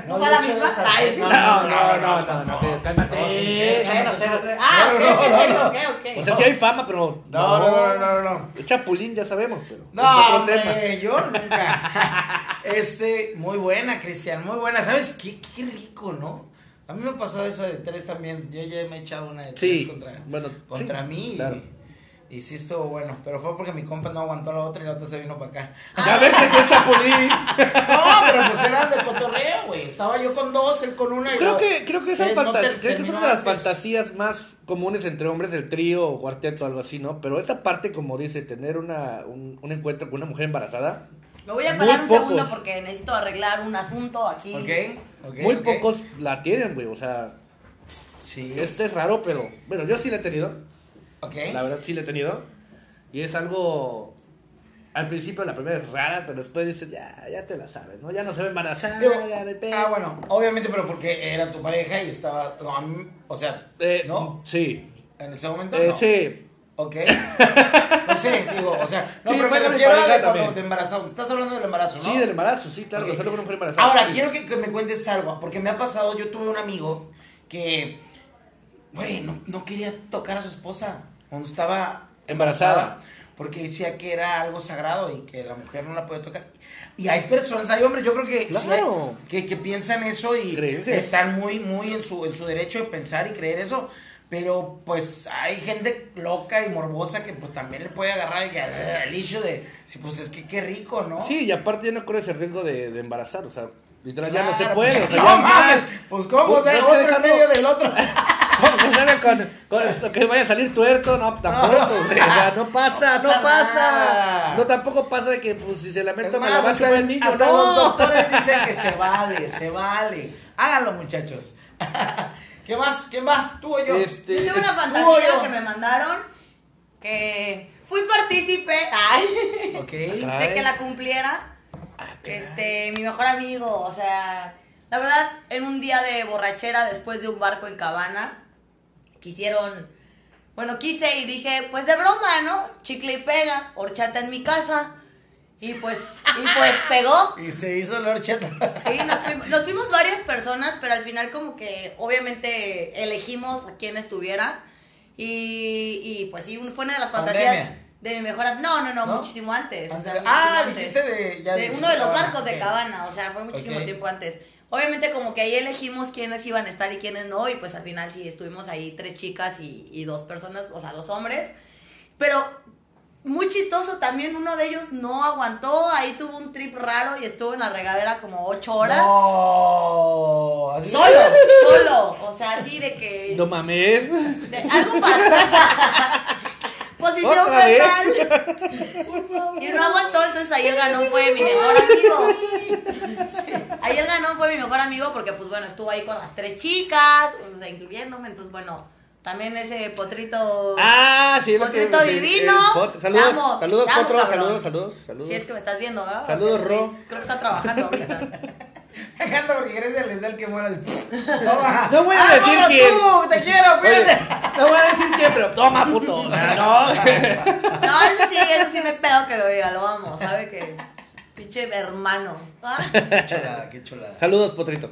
[SPEAKER 2] ¿No fue la misma?
[SPEAKER 4] No, no, no, no, no, no, te- cálmate.
[SPEAKER 3] No, sí,
[SPEAKER 2] No sé, no sé, no sé. Ah,
[SPEAKER 3] No,
[SPEAKER 2] ok, ok, ok.
[SPEAKER 4] O sea, sí hay fama, pero.
[SPEAKER 3] No, no, no, no, no.
[SPEAKER 4] El Chapulín ya sabemos, pero.
[SPEAKER 3] No, hombre,
[SPEAKER 4] tema.
[SPEAKER 3] yo nunca. Este, muy buena, Cristian, muy buena. ¿Sabes qué? Qué rico, ¿no? A mí me ha pasado eso de tres también. Yo ya me he echado una de tres
[SPEAKER 4] Sí,
[SPEAKER 3] contra,
[SPEAKER 4] bueno,
[SPEAKER 3] contra
[SPEAKER 4] sí,
[SPEAKER 3] mí. Y, sí estuvo bueno. Pero fue porque mi compa no aguantó la otra y la otra se vino para acá. *laughs*
[SPEAKER 4] Ya ves que soy Chapulín. *laughs*
[SPEAKER 3] No, pero pues eran de cotorreo, güey. Estaba yo con dos, él con una y
[SPEAKER 4] Creo que, creo que, esa
[SPEAKER 3] no te-
[SPEAKER 4] creo que es una de las fantasías más comunes entre hombres del trío o cuarteto, algo así, ¿no? Pero esa parte, como dice, tener una, un, un encuentro con una mujer embarazada,
[SPEAKER 2] Me voy a
[SPEAKER 4] Muy
[SPEAKER 2] parar un
[SPEAKER 4] pocos.
[SPEAKER 2] segundo porque necesito arreglar un asunto aquí.
[SPEAKER 3] Ok, ok.
[SPEAKER 4] muy pocos la tienen, güey. O sea,
[SPEAKER 3] Sí.
[SPEAKER 4] este es raro, pero bueno, yo sí la he tenido.
[SPEAKER 3] Ok.
[SPEAKER 4] La verdad sí la he tenido. Y es algo. Al principio la primera es rara, pero después dices, ya, ya te la sabes, ¿no? Ya no se ve embarazada,
[SPEAKER 3] Digo,
[SPEAKER 4] ya me pega.
[SPEAKER 3] ah, bueno, obviamente, pero porque era tu pareja y estaba. No, a mí- o sea,
[SPEAKER 4] Eh,
[SPEAKER 3] ¿no?
[SPEAKER 4] Sí.
[SPEAKER 3] En ese momento.
[SPEAKER 4] Eh,
[SPEAKER 3] no.
[SPEAKER 4] Sí.
[SPEAKER 3] Ok. *laughs* No sé, digo, o sea, no,
[SPEAKER 4] Sí,
[SPEAKER 3] pero me refiero a de, cuando- de embarazo. Estás hablando del embarazo, ¿no?
[SPEAKER 4] Sí, del embarazo, sí, claro,
[SPEAKER 3] Ok.
[SPEAKER 4] hacerlo con una embarazada.
[SPEAKER 3] Ahora,
[SPEAKER 4] sí.
[SPEAKER 3] quiero que, que me cuentes algo, porque me ha pasado, yo tuve un amigo que, güey, no, no quería tocar a su esposa cuando estaba
[SPEAKER 4] Embarazada.
[SPEAKER 3] porque decía que era algo sagrado y que la mujer no la puede tocar. Y hay personas, hay hombres, yo creo que, sí
[SPEAKER 4] Claro.
[SPEAKER 3] hay- que, que piensan eso y
[SPEAKER 4] Creencias.
[SPEAKER 3] están muy, muy en su, en su derecho de pensar y creer eso. Pero pues hay gente loca y morbosa que pues también le puede agarrar el, el issue de, sí, pues es que qué rico, ¿no?
[SPEAKER 4] Sí, y aparte ya no corres el riesgo de, de embarazar, o sea, literal ya no se puede,
[SPEAKER 3] pues,
[SPEAKER 4] o sea,
[SPEAKER 3] no
[SPEAKER 4] ya
[SPEAKER 3] mames, pues cómo,
[SPEAKER 4] Pues,
[SPEAKER 3] o sea,
[SPEAKER 4] no
[SPEAKER 3] otro en medio del otro.
[SPEAKER 4] ¿Cómo sale con, con esto que vaya a salir tuerto? No, tampoco, güey, o sea, no pasa,
[SPEAKER 3] No
[SPEAKER 4] no
[SPEAKER 3] pasa.
[SPEAKER 4] No, tampoco pasa de que, pues, si se la
[SPEAKER 3] Es
[SPEAKER 4] meto, me va a el niño,
[SPEAKER 3] hasta
[SPEAKER 4] no.
[SPEAKER 3] los doctores dicen que se vale, se vale. Háganlo, muchachos. *laughs* ¿Qué más? ¿Quién va? ¿Tú o yo?
[SPEAKER 4] Este,
[SPEAKER 2] Yo tengo una fantasía
[SPEAKER 3] yo.
[SPEAKER 2] que me mandaron que fui partícipe ay, *laughs* de que la cumpliera. Este, mi mejor amigo, o sea, la verdad, en un día de borrachera después de un barco en Cabana, quisieron, bueno, quise y dije, pues de broma, ¿no? Chicle y pega, horchata en mi casa. Y pues, y pues *laughs* pegó.
[SPEAKER 3] Y se hizo la horchata.
[SPEAKER 2] Sí, nos fuimos, nos fuimos varias personas, pero al final como que obviamente elegimos a quién estuviera. Y, y pues sí, fue una de las fantasías
[SPEAKER 3] Pandemia.
[SPEAKER 2] de mi mejor No, no, no,
[SPEAKER 3] ¿No?
[SPEAKER 2] muchísimo antes. o sea, muchísimo
[SPEAKER 3] ah,
[SPEAKER 2] antes.
[SPEAKER 3] dijiste de- ya
[SPEAKER 2] de
[SPEAKER 3] dijiste
[SPEAKER 2] uno de los barcos de. Cabana, o sea, fue muchísimo tiempo antes. Obviamente como que ahí elegimos quiénes iban a estar y quiénes no, y pues al final sí estuvimos ahí tres chicas y, y dos personas, o sea, dos hombres. Pero muy chistoso también, uno de ellos no aguantó, ahí tuvo un trip raro y estuvo en la regadera como ocho horas.
[SPEAKER 3] No. Así-
[SPEAKER 2] Solo, solo, o sea, así de que
[SPEAKER 4] No mames.
[SPEAKER 2] de- algo pasó. *laughs* Posición fetal. Y no aguantó, entonces ahí el ganón fue mi mejor amigo. Ahí el ganón fue mi mejor amigo porque, pues bueno, estuvo ahí con las tres chicas, o sea, incluyéndome. Entonces, bueno, también ese potrito.
[SPEAKER 4] Ah, sí, lo que
[SPEAKER 2] Potrito
[SPEAKER 4] sí,
[SPEAKER 2] divino.
[SPEAKER 4] el pot- Saludos,
[SPEAKER 2] amo,
[SPEAKER 4] saludos,
[SPEAKER 2] amo,
[SPEAKER 4] Potro, saludos, saludos, saludos.
[SPEAKER 2] Si es que me estás viendo, ¿verdad?
[SPEAKER 4] Saludos, Ro.
[SPEAKER 2] Creo que está trabajando ahorita.
[SPEAKER 3] Dejando porque Grecia les da el que muera. Toma.
[SPEAKER 4] No voy a
[SPEAKER 3] Ah,
[SPEAKER 4] decir quién.
[SPEAKER 3] tú, te quiero, cuídate.
[SPEAKER 4] no voy a decir quién, pero toma, puto. O sea, no.
[SPEAKER 2] No, eso sí, eso sí me pedo que lo diga, lo amo, ¿sabe que? Pinche hermano. ¿ah?
[SPEAKER 3] Qué chulada, qué chulada.
[SPEAKER 4] Saludos, Potrito.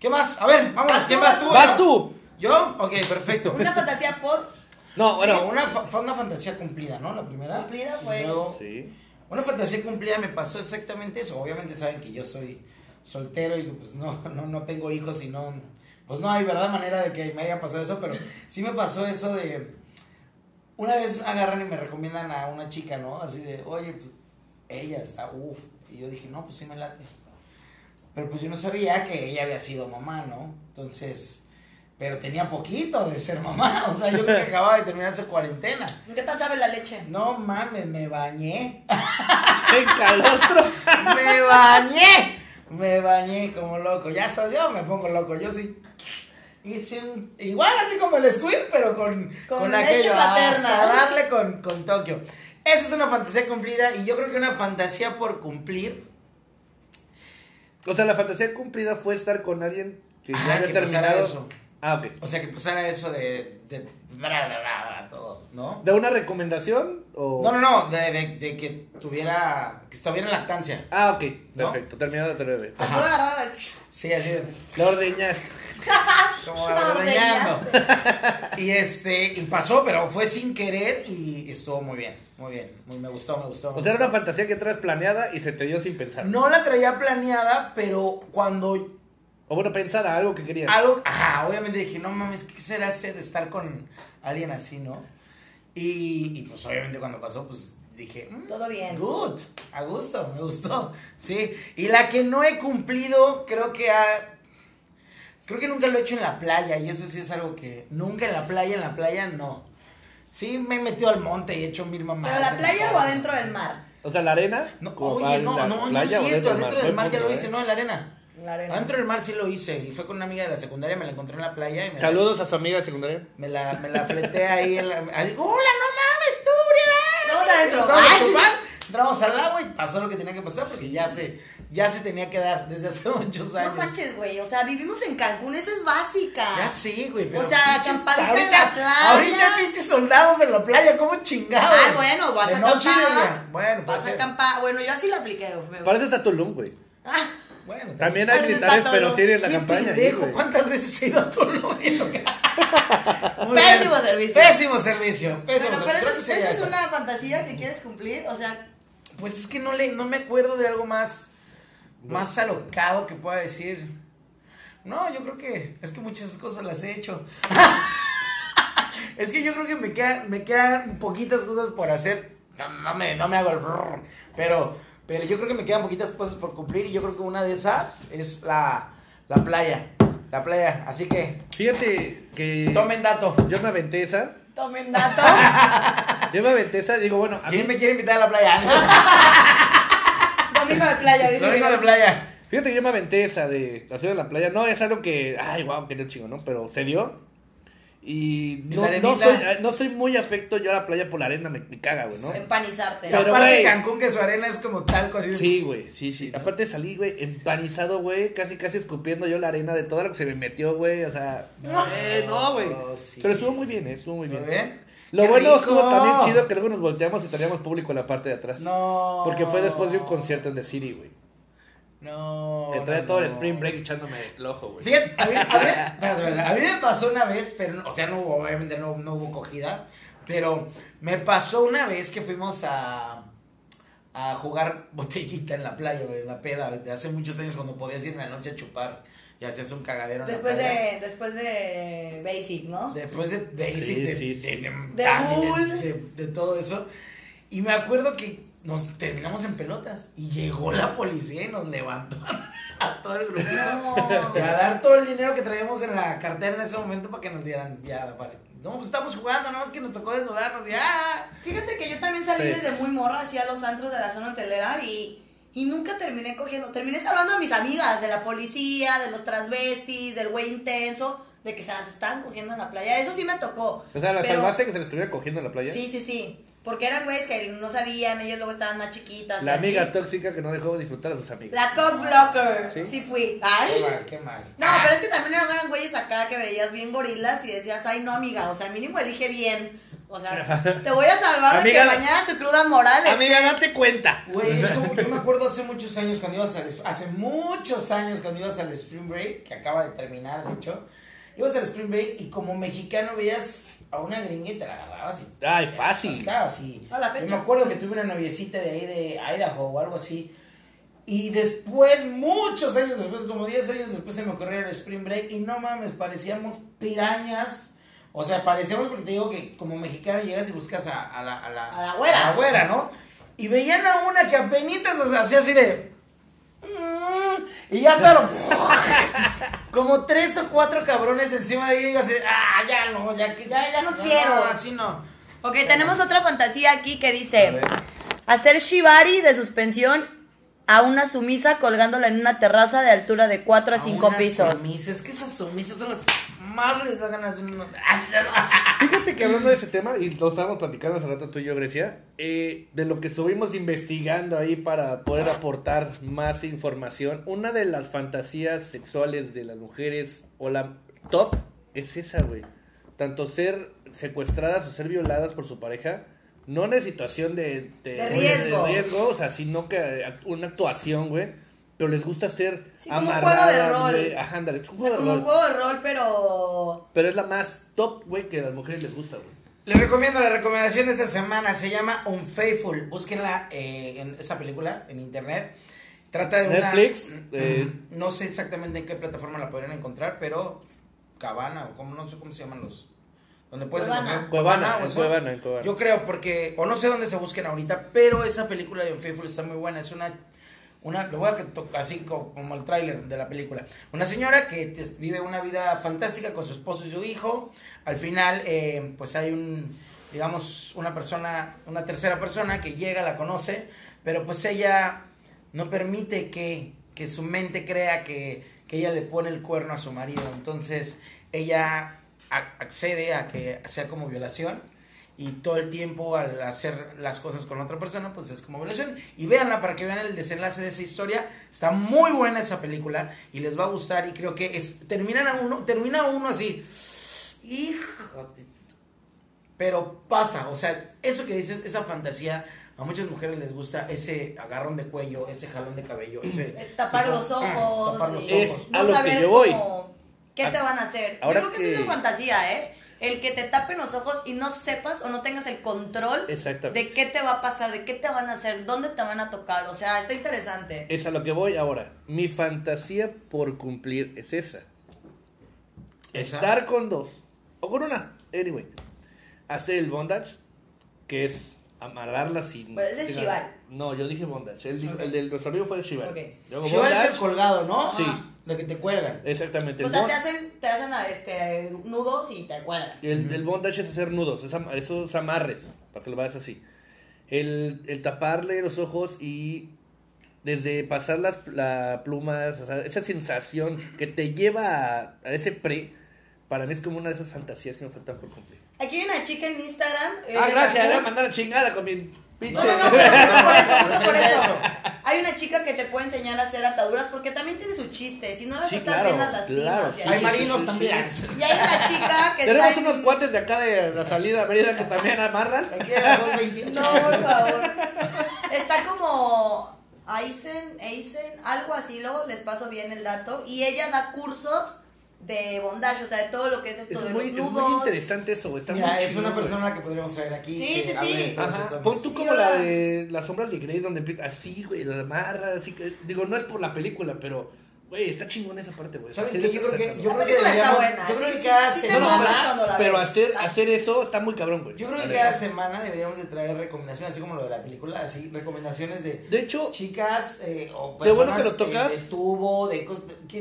[SPEAKER 3] ¿Qué más? A ver, vamos. ¿Quién
[SPEAKER 2] tú,
[SPEAKER 3] vas
[SPEAKER 2] vas
[SPEAKER 3] tú?
[SPEAKER 4] Vas tú.
[SPEAKER 3] ¿Yo? Ok, perfecto.
[SPEAKER 2] Una fantasía por
[SPEAKER 4] No,
[SPEAKER 3] Bueno, una, fa- fue una fantasía cumplida, ¿no? La primera.
[SPEAKER 2] Cumplida fue-
[SPEAKER 3] Luego,
[SPEAKER 4] Sí.
[SPEAKER 3] Una fantasía cumplida me pasó exactamente eso. Obviamente saben que yo soy soltero y pues no, *laughs* no, no tengo hijos y no, pues no hay verdad manera de que me haya pasado eso, pero sí me pasó eso de, una vez agarran y me recomiendan a una chica, ¿no? Así de, oye, pues ella está, uff. Y yo dije, no, pues sí me late. Pero pues yo no sabía que ella había sido mamá, ¿no? Entonces, pero tenía poquito de ser mamá, *laughs* o sea, yo creo que acababa de terminar su cuarentena.
[SPEAKER 2] ¿Qué tal sabe la leche?
[SPEAKER 3] No mames, me bañé. *laughs*
[SPEAKER 4] ¡Qué calostro!
[SPEAKER 3] Me bañé. Me bañé como loco. Ya soy yo, me pongo loco. Yo sí. Hice un- igual así como el squirt, pero con,
[SPEAKER 2] Con leche
[SPEAKER 3] aquello, hasta darle con, con Tokio. Esa es una fantasía cumplida y yo creo que una fantasía por cumplir.
[SPEAKER 4] O sea, la fantasía cumplida fue estar con alguien que ya
[SPEAKER 3] Ah,
[SPEAKER 4] había
[SPEAKER 3] que pasara
[SPEAKER 4] terminado.
[SPEAKER 3] eso.
[SPEAKER 4] Ah, ok.
[SPEAKER 3] O sea, que pasara eso de, de bla, bla, bla, bla, todo, ¿no?
[SPEAKER 4] ¿De una recomendación o...?
[SPEAKER 3] No, no, no, de, de, de que tuviera, que estuviera en lactancia.
[SPEAKER 4] Ah, ok.
[SPEAKER 3] ¿No?
[SPEAKER 4] Perfecto. Terminado de tener bebé.
[SPEAKER 3] Sí, así de,
[SPEAKER 4] La ordeña. *laughs*
[SPEAKER 3] como
[SPEAKER 2] Ordeñando.
[SPEAKER 3] ordeñando. *laughs* Y este, y pasó, pero fue sin querer y estuvo muy bien, muy bien, muy, me gustó, me gustó. me
[SPEAKER 4] O sea, era una fantasía que traes planeada y se te dio sin pensar.
[SPEAKER 3] No la traía planeada, pero cuando
[SPEAKER 4] O bueno, pensada, algo que querías.
[SPEAKER 3] algo, ajá, obviamente dije, no mames, ¿qué será hacer estar con alguien así, no? Y, y, pues obviamente cuando pasó, pues dije, mm,
[SPEAKER 2] Todo bien.
[SPEAKER 3] Good, a gusto, me gustó, *laughs* sí. Y la que no he cumplido, creo que ha, creo que nunca lo he hecho en la playa y eso sí es algo que nunca en la playa, en la playa no. Sí, me he metido al monte y he hecho mil mamadas.
[SPEAKER 2] ¿Pero la playa o adentro del mar?
[SPEAKER 4] O sea, la arena.
[SPEAKER 3] No, oye, no, no, no es cierto,
[SPEAKER 4] dentro
[SPEAKER 3] adentro del mar ya lo hice,
[SPEAKER 4] punto,
[SPEAKER 3] no, en la arena.
[SPEAKER 2] La arena.
[SPEAKER 3] Adentro del mar sí lo hice y fue con una amiga de la secundaria, me la encontré en la playa y me la-
[SPEAKER 4] Saludos a su amiga de secundaria.
[SPEAKER 3] Me la, me la fleté ahí. En la, ahí, Hola, no mames, tú, Uriel.
[SPEAKER 2] Vamos adentro.
[SPEAKER 3] Empezamos a chupar, entramos al agua y pasó lo que tenía que pasar porque ya se, ya se tenía que dar desde hace *laughs* muchos
[SPEAKER 2] No
[SPEAKER 3] años.
[SPEAKER 2] manches, güey. O sea, vivimos en Cancún, esa es básica.
[SPEAKER 3] ya sí, güey.
[SPEAKER 2] O sea, acampadita en
[SPEAKER 3] ahorita-
[SPEAKER 2] la playa.
[SPEAKER 3] Ahorita pinches soldados en la playa, ¿cómo chingados?
[SPEAKER 2] Ah, bueno, vas
[SPEAKER 3] De
[SPEAKER 2] a acampar.
[SPEAKER 3] Bueno,
[SPEAKER 2] Vas a
[SPEAKER 3] ser.
[SPEAKER 2] acampar. Bueno, yo así la apliqué.
[SPEAKER 4] Pareces a Tulum, güey.
[SPEAKER 3] Bueno,
[SPEAKER 4] También hay militares, pero tienen la campaña.
[SPEAKER 3] pendejo. ¿Cuántas veces he ido a? *laughs* Muy
[SPEAKER 2] Pésimo
[SPEAKER 3] bien.
[SPEAKER 2] servicio.
[SPEAKER 3] Pésimo servicio. Pésimo servicio.
[SPEAKER 2] pero
[SPEAKER 3] Creo
[SPEAKER 2] esa es, una fantasía que quieres cumplir. O sea,
[SPEAKER 3] Pues es que no le, no me acuerdo de algo más, más alocado que pueda decir. No, yo creo que es que muchas cosas las he hecho. *laughs* es que yo creo que me quedan, me quedan poquitas cosas por hacer. No, no me, no me hago el brrr, pero, pero yo creo que me quedan poquitas cosas por cumplir y yo creo que una de esas es la, la playa. La playa. Así que
[SPEAKER 4] Fíjate que.
[SPEAKER 3] tomen dato.
[SPEAKER 4] Yo me aventé esa.
[SPEAKER 2] tomen dato. *laughs*
[SPEAKER 4] Yo me aventé esa. Digo, bueno, a mí.
[SPEAKER 3] ¿Quién me quiere invitar a la playa? *laughs*
[SPEAKER 2] Domingo de playa, dice.
[SPEAKER 3] Domingo de playa.
[SPEAKER 4] Fíjate que yo me aventé esa de hacer en la playa. No es algo que. Ay, guau, qué chingo, ¿no? Pero se dio. Y
[SPEAKER 3] ¿Y
[SPEAKER 4] no, no, soy, no soy muy afecto yo a la playa por la arena, me, me caga, güey, ¿no?
[SPEAKER 2] Empanizarte.
[SPEAKER 4] Pero,
[SPEAKER 3] aparte
[SPEAKER 4] güey.
[SPEAKER 3] Cancún, que su arena es como talco, así de-
[SPEAKER 4] Sí, güey, sí, sí.
[SPEAKER 3] ¿no?
[SPEAKER 4] Aparte salí, güey, empanizado, güey, casi, casi escupiendo yo la arena de todo lo que se me metió, güey, o sea... eh, no, güey.
[SPEAKER 3] sí.
[SPEAKER 4] Pero estuvo muy bien, eh, estuvo muy
[SPEAKER 3] ¿Estuvo
[SPEAKER 4] bien.
[SPEAKER 3] bien?
[SPEAKER 4] Lo
[SPEAKER 3] ¡Qué
[SPEAKER 4] bueno
[SPEAKER 3] rico!
[SPEAKER 4] estuvo también chido que luego nos volteamos y teníamos público en la parte de atrás.
[SPEAKER 3] No.
[SPEAKER 4] Porque fue después de un concierto en The City, güey.
[SPEAKER 3] No.
[SPEAKER 4] que trae
[SPEAKER 3] no,
[SPEAKER 4] todo el. Spring Break echándome el ojo, güey.
[SPEAKER 3] Fíjate, a mí, a, mí, espérate, espérate, a mí me pasó una vez, pero, no- o sea, no hubo, obviamente no, no hubo cogida, pero me pasó una vez que fuimos a, a jugar botellita en la playa, güey, en la peda, de hace muchos años cuando podías ir en la noche a chupar y hacías un cagadero en
[SPEAKER 2] Después
[SPEAKER 3] la playa.
[SPEAKER 2] de, después de Basic, ¿no?
[SPEAKER 3] Después de Basic,
[SPEAKER 4] Sí,
[SPEAKER 3] de,
[SPEAKER 4] sí, sí.
[SPEAKER 3] de, de,
[SPEAKER 2] De
[SPEAKER 3] Dani, de-
[SPEAKER 2] Bull.
[SPEAKER 3] de- de todo eso. Y me acuerdo que nos terminamos en pelotas. Y llegó la policía y nos levantó a todo el grupo.
[SPEAKER 2] No.
[SPEAKER 3] Y a dar todo el dinero que traíamos en la cartera en ese momento para que nos dieran ya para- No, pues estamos jugando, nada más que nos tocó desnudarnos y ¡ah!
[SPEAKER 2] Fíjate que yo también salí
[SPEAKER 4] Sí.
[SPEAKER 2] desde muy morra hacia los antros de la zona hotelera y, y nunca terminé cogiendo. Terminé hablando a mis amigas de la policía, de los transvestis, del güey intenso, de que se las estaban cogiendo en la playa. Eso sí me tocó.
[SPEAKER 4] O sea, ¿la
[SPEAKER 2] Pero-
[SPEAKER 4] salvaste que se le estuviera cogiendo en la playa?
[SPEAKER 2] Sí, sí, sí. Porque eran güeyes que no sabían, ellos luego estaban más chiquitas.
[SPEAKER 4] La
[SPEAKER 2] así.
[SPEAKER 4] amiga tóxica que no dejó disfrutar a sus amigas.
[SPEAKER 2] La cock blocker.
[SPEAKER 4] ¿Sí?
[SPEAKER 2] Sí, fui.
[SPEAKER 3] Qué
[SPEAKER 2] Ay.
[SPEAKER 3] mal, qué mal.
[SPEAKER 2] No, pero es que también eran, güeyes acá que veías bien gorilas y decías, ay, no, amiga, o sea, mínimo elige bien. O sea, *laughs* te voy a salvar de
[SPEAKER 4] Amiga,
[SPEAKER 2] que mañana tu cruda moral esté-
[SPEAKER 4] Amiga, date cuenta.
[SPEAKER 3] Güey, es como, yo me acuerdo hace muchos años cuando ibas al, hace muchos años cuando ibas al Spring Break, que acaba de terminar, de hecho, ibas al Spring Break y como mexicano veías a una gringa y te la agarrabas y
[SPEAKER 4] Ay,
[SPEAKER 3] te la
[SPEAKER 4] fácil.
[SPEAKER 3] y
[SPEAKER 2] A la
[SPEAKER 3] yo
[SPEAKER 2] fecha.
[SPEAKER 3] me acuerdo que tuve una noviecita de ahí de Idaho o algo así y después, muchos años después, como 10 años después se me ocurrió el Spring Break y no mames, parecíamos pirañas. O sea, parecíamos porque te digo que como mexicano llegas y buscas a, a la, a, la,
[SPEAKER 2] A la güera.
[SPEAKER 3] a la güera, ¿no? Y veían a una que apenas, o sea, hacía así de... Y ya estaban *laughs* como tres o cuatro cabrones encima de ella y yo así, ah, ya no, ya que...
[SPEAKER 2] Ya- ya no quiero.
[SPEAKER 3] así no.
[SPEAKER 2] Ok, tenemos otra fantasía aquí que dice hacer shibari de suspensión a una sumisa colgándola en una terraza de altura de 4 a 5
[SPEAKER 3] unas
[SPEAKER 2] pisos.
[SPEAKER 3] Sumisas, que esas sumisas son las más les da ganas de uno. *laughs*
[SPEAKER 4] Fíjate que hablando de ese tema, y lo estábamos platicando hace rato tú y yo, Grecia, eh, de lo que estuvimos investigando ahí para poder aportar más información, una de las fantasías sexuales de las mujeres, o la top, es esa, güey. Tanto ser secuestradas o ser violadas por su pareja, no en situación de,
[SPEAKER 2] De riesgo.
[SPEAKER 4] de riesgo, o sea, sino que act- una actuación, güey. Pero les gusta ser
[SPEAKER 2] Sí, como un juego de rol.
[SPEAKER 4] güey. Ajá, ándale, es un
[SPEAKER 2] O sea,
[SPEAKER 4] juego de
[SPEAKER 2] como un juego de rol, pero.
[SPEAKER 4] Pero es la más top, güey, que a las mujeres les gusta, güey.
[SPEAKER 3] Les recomiendo la recomendación de esta semana, se llama Unfaithful. Búsquenla eh, en esa película en internet. Trata de
[SPEAKER 4] Netflix,
[SPEAKER 3] una...
[SPEAKER 4] eh.
[SPEAKER 3] No sé exactamente en qué plataforma la podrían encontrar, pero Cabana o como no sé cómo se llaman los... Donde puedes
[SPEAKER 2] Cuevana.
[SPEAKER 3] encontrar
[SPEAKER 4] Cuevana,
[SPEAKER 3] o
[SPEAKER 4] en. Cuevana, en Cuevana.
[SPEAKER 3] Yo creo porque, o no sé dónde se busquen ahorita, pero esa película de Unfaithful está muy buena. Es una, una lo voy a que to- así co- como el tráiler de la película. Una señora que vive una vida fantástica con su esposo y su hijo. Al final, eh, pues hay un, digamos, una persona, una tercera persona que llega, la conoce, pero pues ella no permite que, que su mente crea que, que ella le pone el cuerno a su marido. Entonces, ella accede a que sea como violación y todo el tiempo al hacer las cosas con otra persona pues es como violación y véanla para que vean el desenlace de esa historia está muy buena esa película y les va a gustar y creo que es terminan a uno termina uno así hijo de- pero pasa o sea eso que dices esa fantasía a muchas mujeres les gusta ese agarrón de cuello ese jalón de cabello ese
[SPEAKER 2] eh, tapar los ojos.
[SPEAKER 3] tapar los
[SPEAKER 2] y
[SPEAKER 4] Es
[SPEAKER 3] ojos
[SPEAKER 4] a lo que yo voy.
[SPEAKER 2] cómo- ¿Qué te van a hacer? Yo creo que,
[SPEAKER 4] que-
[SPEAKER 2] es una fantasía, ¿eh? El que te tapen los ojos y no sepas o no tengas el control de qué te va a pasar, de qué te van a hacer, dónde te van a tocar. O sea, está interesante.
[SPEAKER 4] Es a lo que voy ahora. Mi fantasía por cumplir es esa.
[SPEAKER 3] Esa.
[SPEAKER 4] Estar con dos. O con una. Anyway. Hacer el bondage. Que es amarrarla sin.
[SPEAKER 2] Pues es el
[SPEAKER 4] sin-
[SPEAKER 2] shivar.
[SPEAKER 4] No, yo dije bondage. El,
[SPEAKER 2] Ok.
[SPEAKER 4] el del nuestro amigo fue el shivar.
[SPEAKER 2] Ok.
[SPEAKER 4] Yo hago
[SPEAKER 3] es el colgado no
[SPEAKER 4] Sí.
[SPEAKER 3] De que te cuelgan
[SPEAKER 4] Exactamente.
[SPEAKER 2] O
[SPEAKER 4] El,
[SPEAKER 2] sea,
[SPEAKER 4] bond-
[SPEAKER 2] te hacen, te hacen este, nudos y te cuelgan.
[SPEAKER 4] el, el bondage es hacer nudos. Es am- esos amarres. Para que lo veas así. El, el taparle los ojos y. Desde pasar las la plumas, o sea, esa sensación que te lleva a, a ese pre, para mí es como una de esas fantasías que me faltan por cumplir.
[SPEAKER 2] Aquí hay una chica en Instagram. eh,
[SPEAKER 4] Ah, gracias, le voy a mandar a chingada con mi pinche.
[SPEAKER 2] No, no, no, pero justo por eso, justo por eso. Hay una chica que te puede enseñar a hacer ataduras porque también tiene su chiste. Si no las
[SPEAKER 4] Sí,
[SPEAKER 2] sueltas
[SPEAKER 4] claro,
[SPEAKER 2] bien las lastimas.
[SPEAKER 4] claro,
[SPEAKER 2] y
[SPEAKER 4] sí,
[SPEAKER 2] así.
[SPEAKER 3] hay
[SPEAKER 4] sí,
[SPEAKER 3] marinos
[SPEAKER 4] sí, sí,
[SPEAKER 3] también
[SPEAKER 2] Y hay una chica que
[SPEAKER 4] Tenemos
[SPEAKER 2] está en-
[SPEAKER 4] unos cuates de acá de la salida Mérida que también amarran.
[SPEAKER 3] aquí a las 2.28
[SPEAKER 2] No, por favor. Está como Aizen, Aizen, algo así, luego les paso bien el dato. Y ella da cursos de bondage, o sea, de todo lo que es esto
[SPEAKER 4] Es
[SPEAKER 2] de
[SPEAKER 4] muy,
[SPEAKER 2] los
[SPEAKER 4] es muy interesante eso, güey. Está
[SPEAKER 3] Mira,
[SPEAKER 4] muy
[SPEAKER 3] es una
[SPEAKER 4] güey.
[SPEAKER 3] persona que podríamos traer aquí.
[SPEAKER 2] Sí,
[SPEAKER 3] que
[SPEAKER 2] sí, sí.
[SPEAKER 4] Ajá. Pon tú
[SPEAKER 2] Sí,
[SPEAKER 4] como
[SPEAKER 2] hola.
[SPEAKER 4] la de las sombras de Grey, donde empieza así, güey, la amarra, así que. Digo, no es por la película, pero, güey, está chingón esa parte, güey.
[SPEAKER 3] ¿Saben qué? Yo creo que- yo
[SPEAKER 2] La
[SPEAKER 3] creo que deberíamos-
[SPEAKER 2] buena.
[SPEAKER 3] yo creo que
[SPEAKER 2] sí,
[SPEAKER 3] cada
[SPEAKER 2] sí
[SPEAKER 3] semana-
[SPEAKER 2] emocionas cuando la
[SPEAKER 4] Pero hacer, hacer eso está muy cabrón, güey.
[SPEAKER 3] Yo creo que cada semana deberíamos de traer recomendaciones, así como lo de la película, así, recomendaciones de
[SPEAKER 4] De hecho,
[SPEAKER 3] chicas eh, o
[SPEAKER 4] Qué bueno
[SPEAKER 3] personas
[SPEAKER 4] que lo
[SPEAKER 3] eh,
[SPEAKER 4] tocas.
[SPEAKER 3] de tubo, de,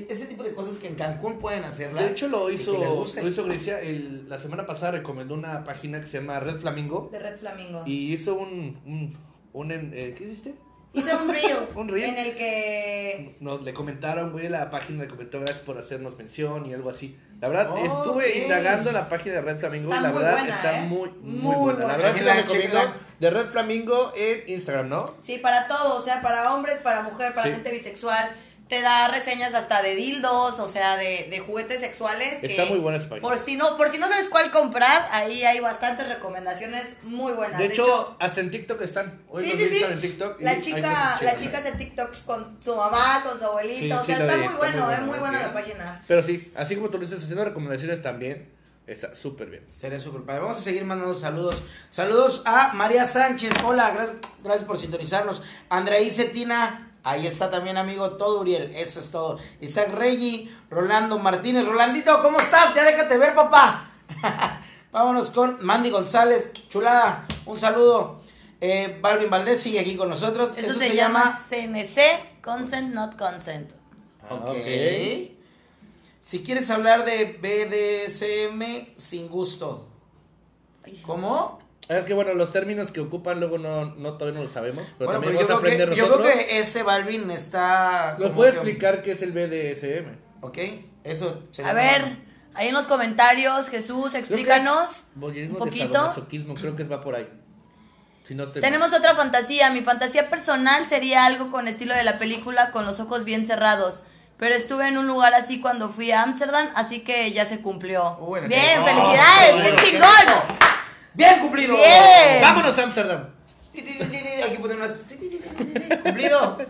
[SPEAKER 3] ese tipo de cosas que en Cancún pueden hacerlas.
[SPEAKER 4] de hecho lo hizo, lo hizo Grecia. El, la semana pasada recomendó una página que se llama Red Flamingo.
[SPEAKER 2] De Red Flamingo.
[SPEAKER 4] Y hizo un. un, un en- eh, ¿Qué hiciste?
[SPEAKER 2] Hice un reel, *laughs*
[SPEAKER 4] Un reel.
[SPEAKER 2] en el que
[SPEAKER 4] Nos le comentaron, güey, la página le comentó gracias por hacernos mención y algo así. La verdad,
[SPEAKER 3] Oh,
[SPEAKER 4] estuve
[SPEAKER 3] ok.
[SPEAKER 4] indagando en la página de Red Flamingo
[SPEAKER 2] Está
[SPEAKER 4] y la verdad
[SPEAKER 2] buena,
[SPEAKER 4] está
[SPEAKER 2] ¿eh?
[SPEAKER 4] muy, muy,
[SPEAKER 2] Muy
[SPEAKER 4] buena.
[SPEAKER 2] buena.
[SPEAKER 4] La verdad, sí la recomiendo de Red Flamingo en Instagram, ¿no?
[SPEAKER 2] Sí, para todo, o sea, para hombres, para mujer, para
[SPEAKER 4] Sí.
[SPEAKER 2] gente bisexual. Te da reseñas hasta de dildos, o sea, de, de juguetes sexuales. que
[SPEAKER 4] Está muy buena esa página.
[SPEAKER 2] Por si, no, por si no sabes cuál comprar, ahí hay bastantes recomendaciones muy buenas.
[SPEAKER 4] De hecho, hasta en TikTok están. Hoy
[SPEAKER 2] sí, sí, sí.
[SPEAKER 4] en TikTok
[SPEAKER 2] La chica, la chica hace TikToks con su mamá, con su abuelito,
[SPEAKER 4] Sí,
[SPEAKER 2] o sea, está
[SPEAKER 4] vi,
[SPEAKER 2] muy
[SPEAKER 4] está
[SPEAKER 2] bueno,
[SPEAKER 4] muy
[SPEAKER 2] es
[SPEAKER 4] bueno,
[SPEAKER 2] muy buena la página.
[SPEAKER 4] Pero sí, así como tú lo dices, haciendo recomendaciones también, está súper bien.
[SPEAKER 3] Estaría súper padre. Vamos a seguir mandando saludos. Saludos a María Sánchez. Hola, gracias, gracias por sintonizarnos. Andreí Cetina. Ahí está también, amigo. Todo, Uriel. Eso es todo. Isaac Reggi. Rolando Martínez. Rolandito, ¿cómo estás? Ya déjate ver, papá. *laughs* Vámonos con Mandy González. Chulada. Un saludo. Eh, Balvin Valdés sigue aquí con nosotros.
[SPEAKER 2] Eso, se, llama CNC, Consent Not Consent.
[SPEAKER 4] Ah,
[SPEAKER 3] Ok. Si quieres hablar de BDSM, sin gusto. ¿Cómo?
[SPEAKER 4] Es que bueno, los términos que ocupan luego no, no todavía no lo sabemos, pero
[SPEAKER 3] Bueno,
[SPEAKER 4] también vamos a aprender
[SPEAKER 3] que, yo creo
[SPEAKER 4] nosotros.
[SPEAKER 3] que este Balvin está...
[SPEAKER 4] ¿Nos puede
[SPEAKER 3] que-
[SPEAKER 4] explicar qué es el BDSM?
[SPEAKER 3] Ok, eso
[SPEAKER 2] A ver, ahí en los comentarios, Jesús,
[SPEAKER 4] Creo que
[SPEAKER 2] explícanos un
[SPEAKER 4] de
[SPEAKER 2] poquito.
[SPEAKER 4] sadomasoquismo, creo que va por ahí. Si no estoy
[SPEAKER 2] Tenemos
[SPEAKER 4] mal.
[SPEAKER 2] otra fantasía. Mi fantasía personal sería algo con estilo de la película con los ojos bien cerrados. pero estuve en un lugar así cuando fui a Ámsterdam, así que ya se cumplió.
[SPEAKER 3] Bueno,
[SPEAKER 2] Bien, felicidades,
[SPEAKER 3] Oh,
[SPEAKER 2] qué
[SPEAKER 3] qué
[SPEAKER 2] chingón.
[SPEAKER 3] Bien cumplido.
[SPEAKER 2] Bien.
[SPEAKER 4] Vámonos a Ámsterdam.
[SPEAKER 3] Hay que poner unas. Cumplido. *laughs*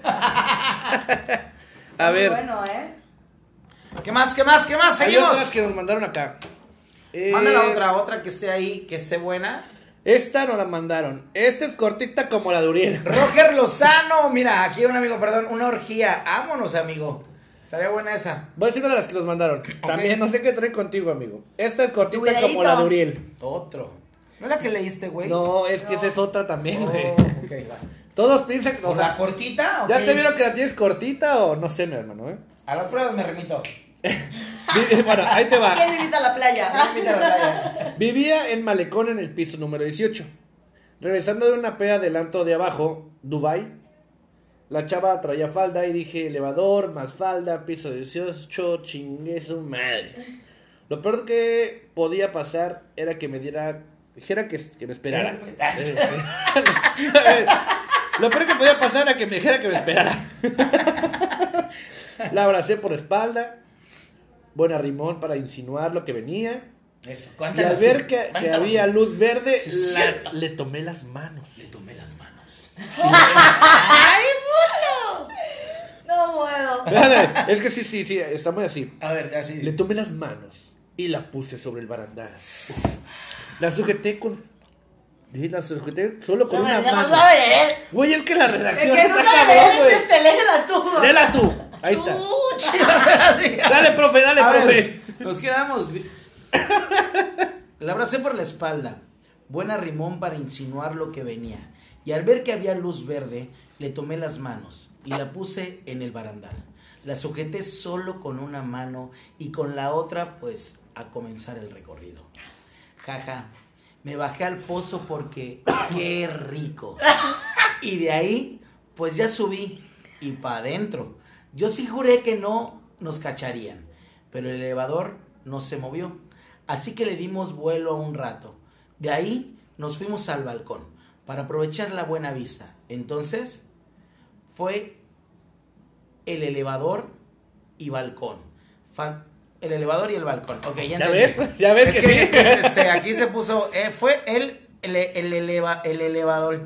[SPEAKER 4] A ver,
[SPEAKER 2] Bueno, ¿eh?
[SPEAKER 3] ¿Qué más? ¿Qué más? ¿Qué más?
[SPEAKER 4] hay
[SPEAKER 3] Seguimos.
[SPEAKER 4] otras que nos mandaron acá. Eh,
[SPEAKER 3] Manda la otra, otra que esté ahí, que esté buena.
[SPEAKER 4] Esta nos la mandaron. Esta es cortita como la de Uriel. *laughs*
[SPEAKER 3] Roger Lozano, mira, aquí un amigo, perdón, una orgía. Vámonos, amigo. Estaría buena esa.
[SPEAKER 4] Voy a decir una de las que nos mandaron. También no sé qué traen contigo, amigo. Esta es cortita como la de Uriel.
[SPEAKER 3] Otro. ¿No es la que leíste, güey?
[SPEAKER 4] No, es que esa es otra también,
[SPEAKER 3] Oh,
[SPEAKER 4] güey.
[SPEAKER 3] ok, va.
[SPEAKER 4] Todos piensan que.
[SPEAKER 3] O
[SPEAKER 4] O
[SPEAKER 3] sea,
[SPEAKER 4] sea,
[SPEAKER 3] cortita,
[SPEAKER 4] ¿ya
[SPEAKER 3] ok.
[SPEAKER 4] te vieron que la tienes cortita o no sé, mi hermano, eh?
[SPEAKER 3] A las pruebas me remito. *laughs*
[SPEAKER 4] Bueno, ahí te va.
[SPEAKER 2] ¿Quién invita a la playa?
[SPEAKER 3] Mira la playa.
[SPEAKER 4] Vivía en Malecón en el piso número 18. Regresando de una peda del antro de abajo, Dubai, la chava traía falda y dije elevador, más falda, piso 18, chingue su madre. Lo peor que podía pasar era que me diera, dijera que, que me esperara. Eh, *laughs* Lo peor que podía pasar era que me dijera que me esperara. *laughs* La abracé por la espalda, buena rimón para insinuar lo que venía.
[SPEAKER 3] Eso,
[SPEAKER 4] Y al ver que, había luz verde,
[SPEAKER 3] Sí, es
[SPEAKER 4] la-
[SPEAKER 3] cierto.
[SPEAKER 4] le tomé las manos.
[SPEAKER 3] Le tomé las manos.
[SPEAKER 2] ¡Ay, puto! No puedo.
[SPEAKER 4] Es que sí, sí, sí, está muy así.
[SPEAKER 3] A ver, así.
[SPEAKER 4] Le tomé las manos y la puse sobre el barandal. La sujeté con. Dije, la sujeté solo con una
[SPEAKER 2] No
[SPEAKER 4] mano.
[SPEAKER 2] sabe leer.
[SPEAKER 4] Güey, es que la
[SPEAKER 2] El
[SPEAKER 4] redacción
[SPEAKER 2] que no
[SPEAKER 4] está
[SPEAKER 2] sabe leer
[SPEAKER 4] güey.
[SPEAKER 2] es este, léelas tú.
[SPEAKER 4] Léela tú. Ahí está. *laughs*
[SPEAKER 3] Sí.
[SPEAKER 4] Dale, profe, dale,
[SPEAKER 3] A
[SPEAKER 4] profe.
[SPEAKER 3] ver, nos quedamos. *laughs* La abracé por la espalda. Buena rimón para insinuar lo que venía. Y al ver que había luz verde, le tomé las manos y la puse en el barandal. La sujeté solo con una mano y con la otra, pues, a comenzar el recorrido. Jaja, me bajé al pozo porque qué rico. Y de ahí, pues ya subí y para adentro. Yo sí juré que no nos cacharían, pero el elevador no se movió. Así que le dimos vuelo a un rato. De ahí nos fuimos al balcón para aprovechar la buena vista. Entonces fue el elevador y balcón. Fa- el elevador y el balcón. Ok, ya,
[SPEAKER 4] ¿Ya ves? *laughs* ¿Ya ves
[SPEAKER 3] es
[SPEAKER 4] que
[SPEAKER 3] que,
[SPEAKER 4] sí?
[SPEAKER 3] es que *laughs* se- se- aquí se puso. eh, fue el, el, el eleva- el elevador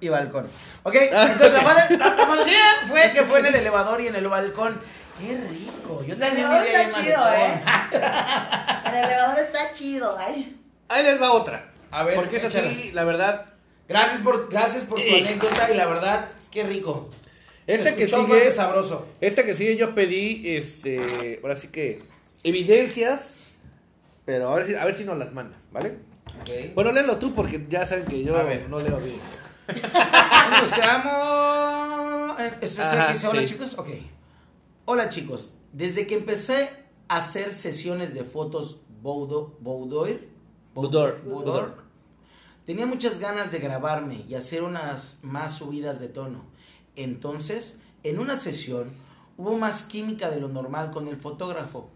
[SPEAKER 3] y balcón. Ok, entonces la, fan- la- la fantasía *laughs* fue que fue en el elevador y en el balcón. Qué rico. Yo
[SPEAKER 2] El
[SPEAKER 3] también
[SPEAKER 2] elevador está chido. ¿eh? El elevador está chido, ay.
[SPEAKER 4] Ahí les va otra.
[SPEAKER 3] A ver,
[SPEAKER 4] Porque esta sí, la verdad.
[SPEAKER 3] Gracias por, gracias por tu
[SPEAKER 4] Eh.
[SPEAKER 3] anécdota y la verdad, qué rico.
[SPEAKER 4] Esta
[SPEAKER 3] Se
[SPEAKER 4] que sigue-
[SPEAKER 3] sabroso.
[SPEAKER 4] Esta que sigue yo pedí, este, ahora sí que, evidencias, pero a ver si, a ver si nos las manda, ¿vale?
[SPEAKER 3] Ok.
[SPEAKER 4] Bueno, léelo tú porque ya saben que yo
[SPEAKER 3] A ver.
[SPEAKER 4] no leo bien. *laughs*
[SPEAKER 3] Nos quedamos. eh, ¿Es
[SPEAKER 4] Ajá,
[SPEAKER 3] que dice hola
[SPEAKER 4] sí.
[SPEAKER 3] chicos? Ok. Hola chicos. Desde que empecé a hacer sesiones de fotos Boudo- Boudoir,
[SPEAKER 4] Boudoir.
[SPEAKER 3] Boudoir, tenía muchas ganas de grabarme y hacer unas más subidas de tono. Entonces, en una sesión hubo más química de lo normal con el fotógrafo.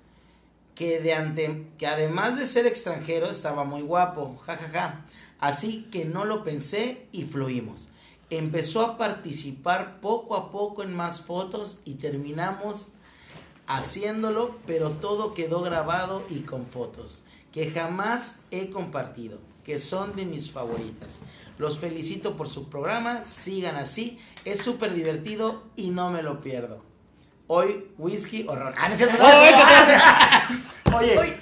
[SPEAKER 3] Que, además de ser extranjero estaba muy guapo, jajaja. Así que no lo pensé y fluimos. Empezó a participar poco a poco en más fotos y terminamos haciéndolo, pero todo quedó grabado y con fotos que jamás he compartido, que son de mis favoritas. Los felicito por su programa, sigan así, es súper divertido y no me lo pierdo. Hoy whisky o ron. Ah, no es cierto, no,
[SPEAKER 4] No,
[SPEAKER 3] es-
[SPEAKER 4] eso-
[SPEAKER 3] Oye,
[SPEAKER 2] Oye.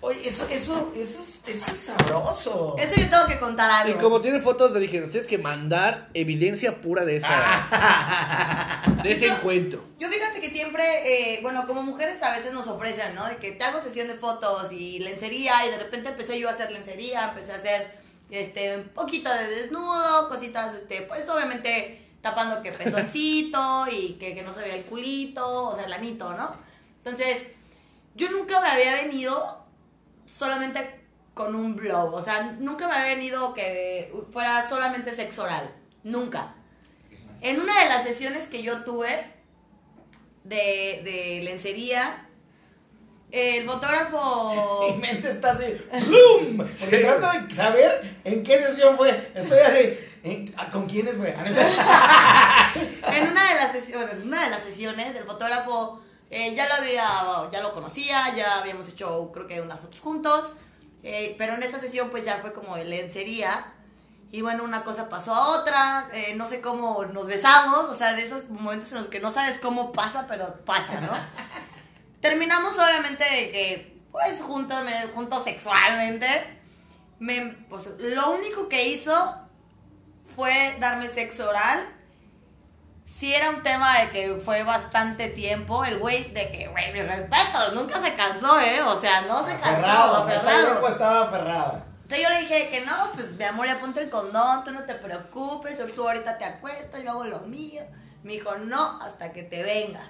[SPEAKER 3] oye, eso, eso, eso, es, eso es sabroso.
[SPEAKER 2] Eso yo tengo que contar
[SPEAKER 4] Y
[SPEAKER 2] algo.
[SPEAKER 4] como tiene fotos, le dije, nos tienes que mandar evidencia pura de esa, *laughs* de ese
[SPEAKER 2] Yo-
[SPEAKER 4] encuentro.
[SPEAKER 2] Yo fíjate que siempre, eh, bueno, como mujeres a veces nos ofrecen, ¿no? De que te hago sesión de fotos y lencería y de repente empecé yo a hacer lencería, empecé a hacer este un poquito de desnudo, cositas, este, pues obviamente tapando que pezoncito y que, que no se vea el culito, o sea, el anito, ¿no? Entonces, yo nunca me había venido solamente con un blog, o sea, nunca me había venido que fuera solamente sexo oral, nunca. En una de las sesiones que yo tuve de, de lencería, el fotógrafo... *laughs*
[SPEAKER 3] Mi mente está así, ¡blum! *laughs* Porque trato de saber en qué sesión fue. Estoy así, ¿en- a- ¿con quiénes fue? Ah, *laughs*
[SPEAKER 2] en una de las sesiones, una de las sesiones, el fotógrafo Eh, ya lo había, ya lo conocía, ya habíamos hecho creo que unas fotos juntos, eh, pero en esta sesión pues ya fue como de lencería. Y bueno, una cosa pasó a otra, eh, no sé cómo nos besamos, o sea, de esos momentos en los que no sabes cómo pasa, pero pasa, ¿no? *laughs* Terminamos obviamente de que, pues, juntos, juntos sexualmente. Me, pues, lo único que hizo fue darme sexo oral. Sí era un tema de que fue bastante tiempo. El güey, de que, güey, mi respeto, nunca se cansó, ¿eh? O sea, no se cansó,
[SPEAKER 3] Aferrado, esa
[SPEAKER 2] aferrado.
[SPEAKER 3] estaba aferrada.
[SPEAKER 2] Entonces yo le dije que no, pues mi amor, ya ponte el condón, tú no te preocupes, tú ahorita te acuestas, yo hago lo mío. Me dijo, no, hasta que te vengas.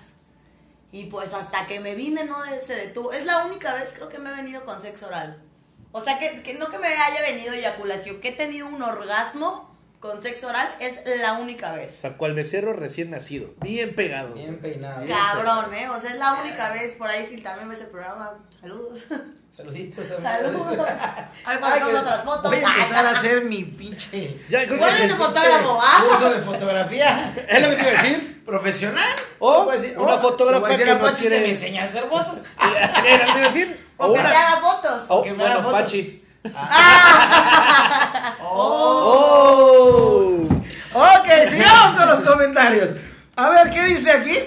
[SPEAKER 2] Y pues hasta que me vine no se detuvo. Es la única vez creo que me he venido con sexo oral. O sea, que, que no que me haya venido eyaculación, que he tenido un orgasmo con sexo oral, es la única vez.
[SPEAKER 4] O sea, cual becerro recién nacido. Bien pegado.
[SPEAKER 3] Bien peinado.
[SPEAKER 2] Cabrón, ¿eh? O sea, es la única vez por ahí, si también ves el programa, saludos. *laughs*
[SPEAKER 3] Saluditos.
[SPEAKER 2] Saludos. *laughs* A ver cuando otras fotos.
[SPEAKER 3] Voy a empezar a hacer mi pinche.
[SPEAKER 4] Ya, creo
[SPEAKER 2] Bueno,
[SPEAKER 4] que
[SPEAKER 2] tu fotógrafo, ¿ah?
[SPEAKER 3] Curso de fotografía. *laughs*
[SPEAKER 4] es lo que te iba a decir.
[SPEAKER 3] Profesional.
[SPEAKER 4] O una fotógrafa que
[SPEAKER 3] a
[SPEAKER 4] nos
[SPEAKER 3] Pachi
[SPEAKER 4] quiere-
[SPEAKER 3] me enseña a hacer fotos.
[SPEAKER 4] Era lo que te iba a decir.
[SPEAKER 2] O que
[SPEAKER 4] una-
[SPEAKER 2] te haga fotos.
[SPEAKER 4] o-
[SPEAKER 3] que me haga
[SPEAKER 4] bueno,
[SPEAKER 3] fotos.
[SPEAKER 4] Pachis.
[SPEAKER 3] Oh. *laughs*
[SPEAKER 4] Oh.
[SPEAKER 3] Ok, sigamos con los comentarios. A ver, ¿qué dice aquí? *laughs*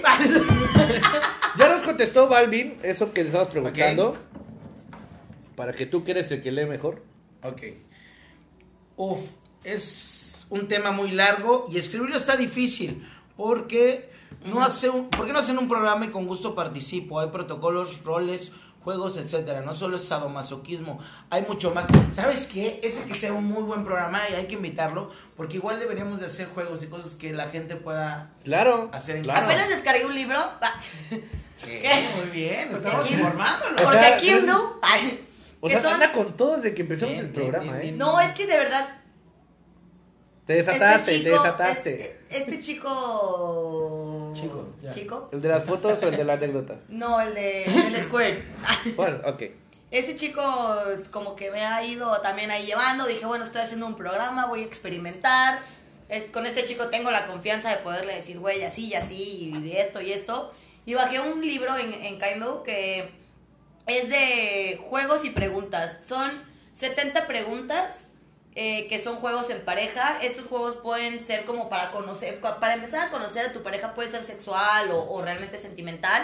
[SPEAKER 4] Ya nos contestó Balvin eso que le estabas preguntando. Para que tú que eres el que lee mejor.
[SPEAKER 3] ok. Uf, es un tema muy largo y escribirlo está difícil porque no hace un, ¿por qué no hacen un programa y con gusto participo? Hay protocolos, roles, juegos, etcétera. No solo es sadomasoquismo, hay mucho más. ¿Sabes qué? Ese que sea un muy buen programa y hay que invitarlo porque igual deberíamos de hacer juegos y cosas que la gente pueda
[SPEAKER 4] Claro.
[SPEAKER 3] Hacer en
[SPEAKER 4] claro.
[SPEAKER 2] Apenas descargué un libro.
[SPEAKER 3] ¿Qué? Muy bien, estamos
[SPEAKER 2] aquí-
[SPEAKER 3] informándolo.
[SPEAKER 2] Porque
[SPEAKER 4] sea,
[SPEAKER 2] Kindle.
[SPEAKER 4] O sea, anda con todos de que empezamos
[SPEAKER 3] Bien,
[SPEAKER 4] el
[SPEAKER 3] bien,
[SPEAKER 4] programa,
[SPEAKER 3] bien,
[SPEAKER 4] ¿eh?
[SPEAKER 3] bien.
[SPEAKER 2] No, es que de verdad.
[SPEAKER 4] Te desataste,
[SPEAKER 2] este
[SPEAKER 4] te desataste.
[SPEAKER 2] Este, este chico.
[SPEAKER 3] Chico, ya.
[SPEAKER 2] Chico.
[SPEAKER 4] ¿El de las fotos o el de la anécdota?
[SPEAKER 2] No, el de el Square. *laughs*
[SPEAKER 4] Bueno, ok.
[SPEAKER 2] Ese chico como que me ha ido también ahí llevando. Dije, bueno, estoy haciendo un programa, voy a experimentar. Es- con este chico tengo la confianza de poderle decir, güey, así y así, y de esto y esto. Y bajé un libro en, en Kindle que es de juegos y preguntas. Son 70 preguntas eh, que son juegos en pareja. Estos juegos pueden ser como para conocer, para empezar a conocer a tu pareja puede ser sexual o, realmente sentimental.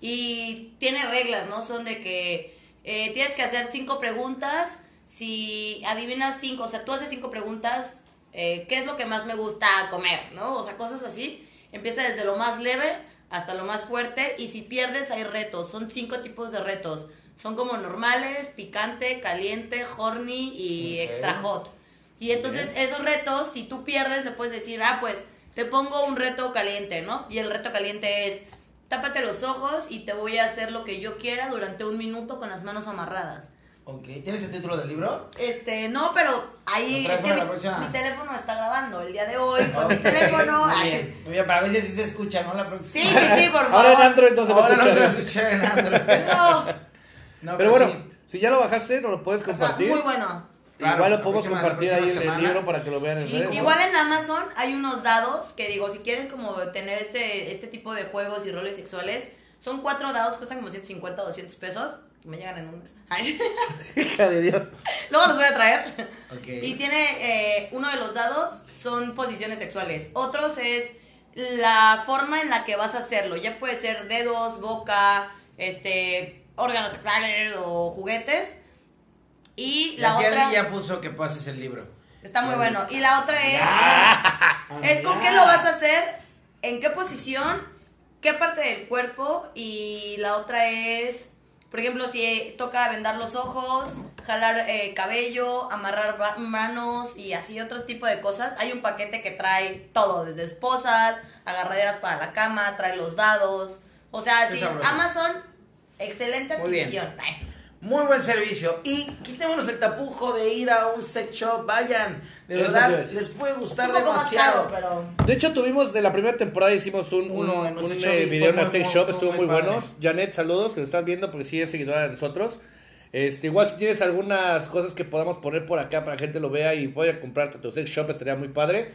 [SPEAKER 2] Y tiene reglas, ¿no? Son de que eh, tienes que hacer cinco preguntas. Si adivinas cinco, o sea, tú haces cinco preguntas, eh, ¿qué es lo que más me gusta comer? ¿No? O sea, cosas así. Empieza desde lo más leve hasta lo más fuerte. Y si pierdes, hay retos. Son cinco tipos de retos. Son como normales, picante, caliente, horny y
[SPEAKER 3] Ok.
[SPEAKER 2] extra hot. Y entonces esos retos, si tú pierdes, le puedes decir, ah, pues te pongo un reto caliente, ¿no? Y el reto caliente es, tápate los ojos y te voy a hacer lo que yo quiera durante un minuto con las manos amarradas.
[SPEAKER 3] Ok, ¿tienes el título del libro?
[SPEAKER 2] Este, no, pero ahí es que
[SPEAKER 3] para la
[SPEAKER 2] mi,
[SPEAKER 3] próxima.
[SPEAKER 2] mi teléfono está grabando el día de hoy *laughs* con mi
[SPEAKER 3] Ok,
[SPEAKER 2] teléfono.
[SPEAKER 3] Muy bien, muy bien, para ver si así se escucha, ¿no? La próxima.
[SPEAKER 2] Sí, sí, sí, por favor. *laughs*
[SPEAKER 4] Ahora en Android no se va a
[SPEAKER 3] Ahora no se va a
[SPEAKER 4] escuchar.
[SPEAKER 3] escuchar en Android.
[SPEAKER 2] No.
[SPEAKER 3] No,
[SPEAKER 4] Pero bueno,
[SPEAKER 3] sí.
[SPEAKER 4] si ya lo bajaste, nos lo puedes
[SPEAKER 2] Está
[SPEAKER 4] compartir.
[SPEAKER 2] muy bueno.
[SPEAKER 3] Claro,
[SPEAKER 4] Igual lo podemos compartir ahí en el libro para que lo vean en
[SPEAKER 3] Sí,
[SPEAKER 4] redes.
[SPEAKER 3] ¿cómo?
[SPEAKER 2] Igual en Amazon hay unos dados que digo, si quieres como tener este, este tipo de juegos y roles sexuales, son cuatro dados, cuestan como 150 o 200 pesos, que me llegan en un mes. *laughs* Ay.
[SPEAKER 4] Hija de Dios.
[SPEAKER 2] Luego los voy a traer. Y tiene eh, uno de los dados son posiciones sexuales. Otros es la forma en la que vas a hacerlo. Ya puede ser dedos, boca, este, órganos sexuales o juguetes. Y la otra
[SPEAKER 3] ya puso que pases el libro.
[SPEAKER 2] está muy bueno. Y la otra es
[SPEAKER 3] Ah,
[SPEAKER 2] es con qué lo vas a hacer, en qué posición, qué parte del cuerpo y la otra es, por ejemplo, si toca vendar los ojos, jalar eh, cabello, amarrar manos y así otro tipo de cosas. Hay un paquete que trae todo, desde esposas, agarraderas para la cama, trae los dados. O sea, sí. Amazon, excelente
[SPEAKER 3] Muy bien.
[SPEAKER 2] adquisición. Ay.
[SPEAKER 3] Muy buen servicio. Y quítemonos el tapujo de ir a un sex shop. Vayan. De verdad, les puede gustar demasiado.
[SPEAKER 2] caro, pero...
[SPEAKER 4] De hecho, tuvimos de la primera temporada hicimos un,
[SPEAKER 3] Uno
[SPEAKER 4] un,
[SPEAKER 3] un
[SPEAKER 4] eh, video en la sex shop,
[SPEAKER 3] estuvo
[SPEAKER 4] estuvo muy
[SPEAKER 3] muy
[SPEAKER 4] bueno. Janet, saludos, que lo estás viendo porque sí es seguidora de nosotros. Este, igual si tienes algunas cosas que podamos poner por acá para que la gente lo vea y vaya a comprarte tu sex shop, estaría muy padre.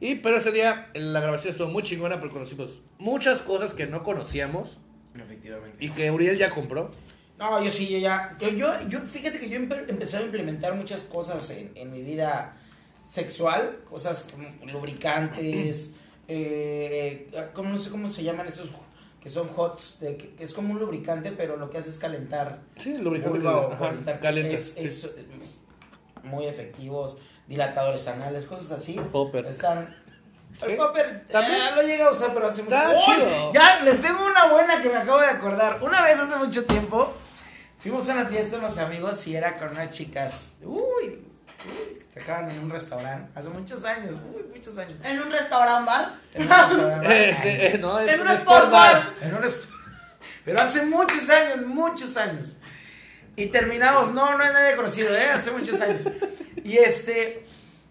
[SPEAKER 4] Y pero ese día la grabación estuvo muy chingona porque conocimos muchas cosas que no conocíamos.
[SPEAKER 3] Efectivamente.
[SPEAKER 4] Y que Uriel ya compró.
[SPEAKER 3] No, yo sí, yo ya. Yo, yo, yo fíjate que yo empe- empecé a implementar muchas cosas en, en mi vida sexual, cosas como lubricantes, *clears throat* eh, como no sé cómo se llaman estos que son hots, de, que, que es como un lubricante, pero lo que hace es calentar
[SPEAKER 4] Sí, el lubricante.
[SPEAKER 3] vulva o calentar-
[SPEAKER 4] calienta,
[SPEAKER 3] es,
[SPEAKER 4] sí.
[SPEAKER 3] es, eh, muy efectivos, dilatadores anales, cosas así.
[SPEAKER 4] Popper.
[SPEAKER 3] Están. El popper
[SPEAKER 4] ¿También?
[SPEAKER 3] eh, lo llega a usar, pero hace mucho
[SPEAKER 4] chido.
[SPEAKER 3] Ya, les tengo una buena que me acabo de acordar. Una vez hace mucho tiempo, fuimos a una fiesta unos amigos y era con unas chicas. Uy, uy, que trabajaban en un restaurante. Hace muchos años, uy, muchos años.
[SPEAKER 2] En un restaurante bar.
[SPEAKER 3] En un restaurante. *laughs*
[SPEAKER 4] Eh, sí, eh, no,
[SPEAKER 2] En un
[SPEAKER 4] un
[SPEAKER 2] sport bar.
[SPEAKER 3] En un es- Pero hace muchos años, muchos años. Y terminamos, no, no es nadie conocido, ¿eh? Hace muchos años. Y este,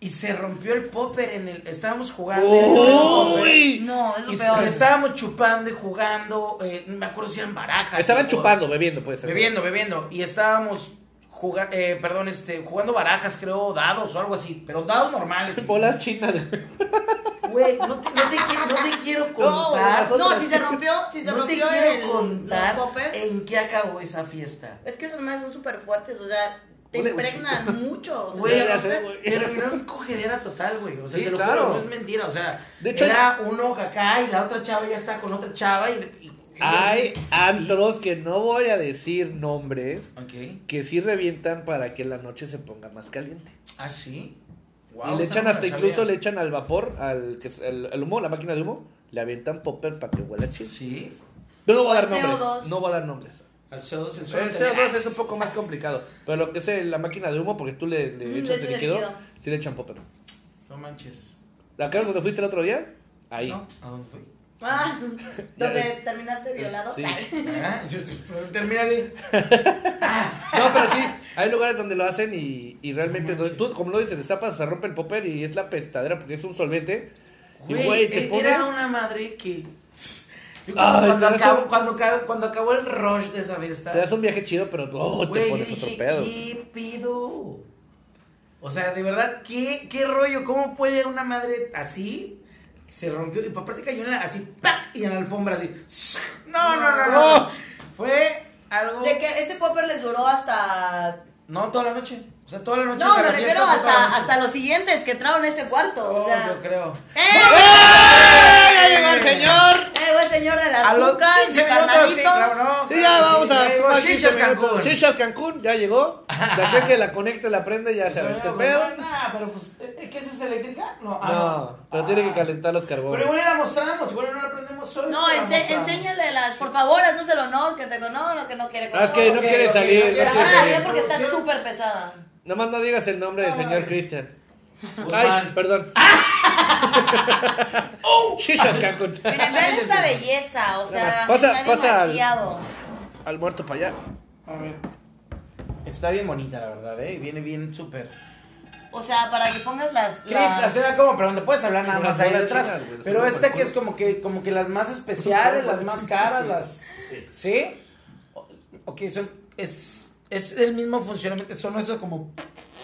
[SPEAKER 3] y se rompió el popper en el, estábamos jugando.
[SPEAKER 4] Uy.
[SPEAKER 2] No, es lo
[SPEAKER 3] Y se-
[SPEAKER 2] peor.
[SPEAKER 3] estábamos chupando y jugando, eh, no me acuerdo si eran barajas.
[SPEAKER 4] Estaban chupando, bebiendo, pues.
[SPEAKER 3] Bebiendo, bebiendo. Y estábamos juga- eh, perdón, este, jugando barajas, creo, dados o algo así. Pero dados normales. *laughs*
[SPEAKER 4] Bolas chinas.
[SPEAKER 3] Güey, no te, no te quiero, no te quiero *laughs* contar.
[SPEAKER 4] No,
[SPEAKER 2] No, si se rompió, si se
[SPEAKER 3] no te
[SPEAKER 2] rompió
[SPEAKER 3] quiero
[SPEAKER 2] el,
[SPEAKER 3] contar en qué acabó esa fiesta.
[SPEAKER 2] Es que esos más son súper fuertes, o sea, te impregnan mucho. O sea,
[SPEAKER 3] Güey,
[SPEAKER 2] rompen.
[SPEAKER 4] güey.
[SPEAKER 3] Terminó en cogedera total, güey. O sea,
[SPEAKER 4] Sí,
[SPEAKER 3] te lo
[SPEAKER 4] claro.
[SPEAKER 3] juro, no es mentira. O sea,
[SPEAKER 4] De hecho,
[SPEAKER 3] era uno acá y la otra chava ya está con otra chava y. y- y-
[SPEAKER 4] Hay
[SPEAKER 3] y-
[SPEAKER 4] antros que no voy a decir nombres
[SPEAKER 3] Ok.
[SPEAKER 4] que sí revientan para que la noche se ponga más caliente.
[SPEAKER 3] Ah, sí.
[SPEAKER 4] y
[SPEAKER 3] Wow,
[SPEAKER 4] le
[SPEAKER 3] esa
[SPEAKER 4] echan hasta incluso
[SPEAKER 3] sabía.
[SPEAKER 4] le echan al vapor, al que el, el humo, la máquina de humo, le avientan popper para que huela chido.
[SPEAKER 3] Sí.
[SPEAKER 4] Yo no voy a dar
[SPEAKER 2] al
[SPEAKER 4] nombres.
[SPEAKER 2] CO2.
[SPEAKER 4] No voy a dar nombres.
[SPEAKER 3] Al CO2 el
[SPEAKER 4] El
[SPEAKER 3] suelo
[SPEAKER 4] CO2 es un poco más complicado. Pero lo que es eh, la máquina de humo, porque tú le, le
[SPEAKER 2] Mm,
[SPEAKER 4] echas
[SPEAKER 2] le
[SPEAKER 4] el líquido,
[SPEAKER 2] líquido.
[SPEAKER 4] sí le echan popper.
[SPEAKER 3] No manches.
[SPEAKER 4] ¿Acá donde fuiste el otro día? Ahí.
[SPEAKER 3] ¿No? ¿A dónde fui?
[SPEAKER 2] Ah, *laughs* donde terminaste violado.
[SPEAKER 4] Sí.
[SPEAKER 3] Ah, *laughs* yo- así. *laughs*
[SPEAKER 4] No, pero sí, hay lugares donde lo hacen y, y realmente, donde tú, como lo dices, destapas, se rompe el popper y es la pestadera porque es un solvente. Y
[SPEAKER 3] Güey,
[SPEAKER 4] güey, te
[SPEAKER 3] e-
[SPEAKER 4] pones.
[SPEAKER 3] era una madre que. Yo cuando,
[SPEAKER 4] Ay,
[SPEAKER 3] cuando
[SPEAKER 4] te un-
[SPEAKER 3] cuando, acabó, cuando acabó el rush de esa fiesta.
[SPEAKER 4] Te das un viaje chido, pero no, te
[SPEAKER 3] Güey, yo
[SPEAKER 4] pones
[SPEAKER 3] dije,
[SPEAKER 4] otro pedo.
[SPEAKER 3] ¿qué pido? O sea, de verdad, ¿qué, qué rollo? ¿Cómo puede una madre así? Se rompió, y por práctica yo en la- así, ¡pac! Y en la alfombra así. No, no, no, no. no. Fue algo.
[SPEAKER 2] De que ese popper les duró hasta.
[SPEAKER 3] No, toda la noche. O sea, toda la noche.
[SPEAKER 2] No, me refiero hasta, hasta los siguientes que entraron a ese cuarto.
[SPEAKER 3] Oh,
[SPEAKER 2] o sea.
[SPEAKER 3] yo creo.
[SPEAKER 2] ¡Eh!
[SPEAKER 4] ¡Ya llegó el señor!
[SPEAKER 2] ¡Eh, señor de las
[SPEAKER 3] A los
[SPEAKER 2] cucas!
[SPEAKER 3] 15
[SPEAKER 2] mi
[SPEAKER 3] minutos, sí, claro, no.
[SPEAKER 4] Sí, ya vamos a fumar
[SPEAKER 3] Chichas
[SPEAKER 4] 15 minutos.
[SPEAKER 3] Cancún.
[SPEAKER 4] Chichas Cancún, ya llegó. De aquí a que la conecte, la prende, ya se aventó el pedo.
[SPEAKER 3] Nah, pero pues, ¿eh, ¿qué es esa eléctrica? No, ah,
[SPEAKER 4] No, pero tiene que calentar los
[SPEAKER 3] Pero
[SPEAKER 4] carbones.
[SPEAKER 3] igual la mostramos, igual no la prendemos hoy.
[SPEAKER 2] No,
[SPEAKER 3] la
[SPEAKER 2] ense enséñale las. Por favor, haznos el honor que te conozco, que no quiere
[SPEAKER 4] Ah, es que no quiere salir,
[SPEAKER 3] no
[SPEAKER 4] no
[SPEAKER 3] quiere salir.
[SPEAKER 2] bien porque está súper pesada.
[SPEAKER 4] Nomás no digas el nombre del señor. Cristian.
[SPEAKER 3] Guzmán.
[SPEAKER 4] Ay, perdón. *laughs* *laughs* Chichas Cancún.
[SPEAKER 2] Miren, vean esta belleza, o sea,
[SPEAKER 4] Pasa-
[SPEAKER 2] está
[SPEAKER 4] pasa al-
[SPEAKER 2] demasiado.
[SPEAKER 4] Al muerto para allá.
[SPEAKER 3] A ver. Está bien bonita, la verdad, ¿eh? Viene bien súper.
[SPEAKER 2] O sea, para que pongas las.
[SPEAKER 3] Chris,
[SPEAKER 2] las-
[SPEAKER 3] hacer como pregunta, puedes hablar nada más ahí detrás. pero esta que es como que, como que las más especiales, las más caras, las. ¿Sí? O- Ok, son. Es, es el mismo funcionamiento, son eso como.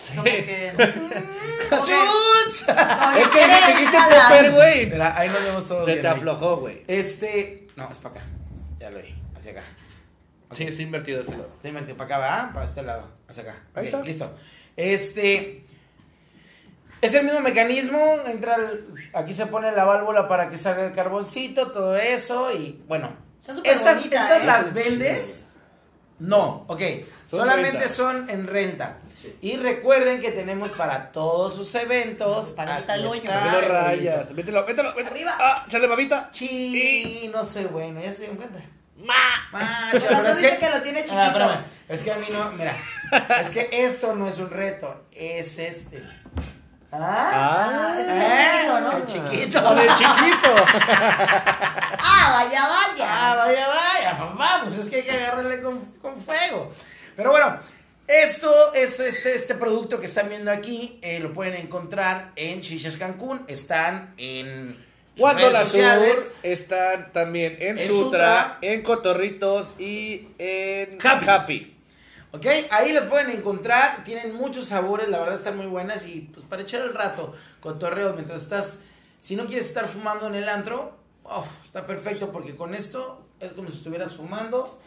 [SPEAKER 2] Como que. *laughs* como que-
[SPEAKER 3] ¡Chuts!
[SPEAKER 4] Es que te dijiste
[SPEAKER 2] jalar.
[SPEAKER 4] popper, güey.
[SPEAKER 3] Mira, ahí nos vemos todos.
[SPEAKER 4] Se
[SPEAKER 3] bien
[SPEAKER 4] te aflojó, güey.
[SPEAKER 3] Este. No, es para acá. Ya lo vi. Hacia acá.
[SPEAKER 4] Sí, está invertido este lado.
[SPEAKER 3] Estoy invertido para acá, ¿va? Para este lado. Hacia acá.
[SPEAKER 4] Ahí está.
[SPEAKER 3] Listo. Este. Es el mismo mecanismo. Entra el- aquí se pone la válvula para que salga el carboncito, todo eso. Y bueno.
[SPEAKER 2] Está súper
[SPEAKER 3] Estas,
[SPEAKER 2] bonita,
[SPEAKER 3] estas
[SPEAKER 2] ¿eh?
[SPEAKER 3] las vendes. No, ok.
[SPEAKER 4] Son
[SPEAKER 3] Solamente
[SPEAKER 4] renta.
[SPEAKER 3] son en renta. Y recuerden que tenemos para todos sus eventos.
[SPEAKER 2] Para
[SPEAKER 3] aquí
[SPEAKER 2] el
[SPEAKER 4] rayas. Mételo, mételo, mételo.
[SPEAKER 2] Arriba.
[SPEAKER 4] Ah, chale, babita.
[SPEAKER 3] Sí, no sé, bueno, ya se dieron cuenta.
[SPEAKER 4] Ma. *laughs*
[SPEAKER 2] Pero tú
[SPEAKER 3] es
[SPEAKER 2] dices
[SPEAKER 3] que,
[SPEAKER 2] que lo tiene
[SPEAKER 3] Ah,
[SPEAKER 2] chiquito.
[SPEAKER 3] es que a mí no, mira, *laughs* es que esto no es un reto, es este.
[SPEAKER 4] Ah,
[SPEAKER 2] ese es el chiquito, ¿no?
[SPEAKER 3] El chiquito.
[SPEAKER 4] Con el chiquito. *laughs*
[SPEAKER 2] Ah, vaya, vaya.
[SPEAKER 3] Ah, vaya, vaya, papá, pues es que hay que agarrarle con, con fuego. Pero bueno, esto, esto, este, este producto que están viendo aquí, eh, lo pueden encontrar en Chichas Cancún, están en
[SPEAKER 4] Cuando
[SPEAKER 3] sociales.
[SPEAKER 4] Están también en,
[SPEAKER 3] En
[SPEAKER 4] Sutra,
[SPEAKER 3] Sutra.
[SPEAKER 4] en Cotorritos y en
[SPEAKER 3] Happy.
[SPEAKER 4] Happy.
[SPEAKER 3] Ok, ahí las pueden encontrar, tienen muchos sabores, la verdad están muy buenas y pues para echar el rato, cotorreo, mientras estás, si no quieres estar fumando en el antro, uf, está perfecto porque con esto es como si estuvieras fumando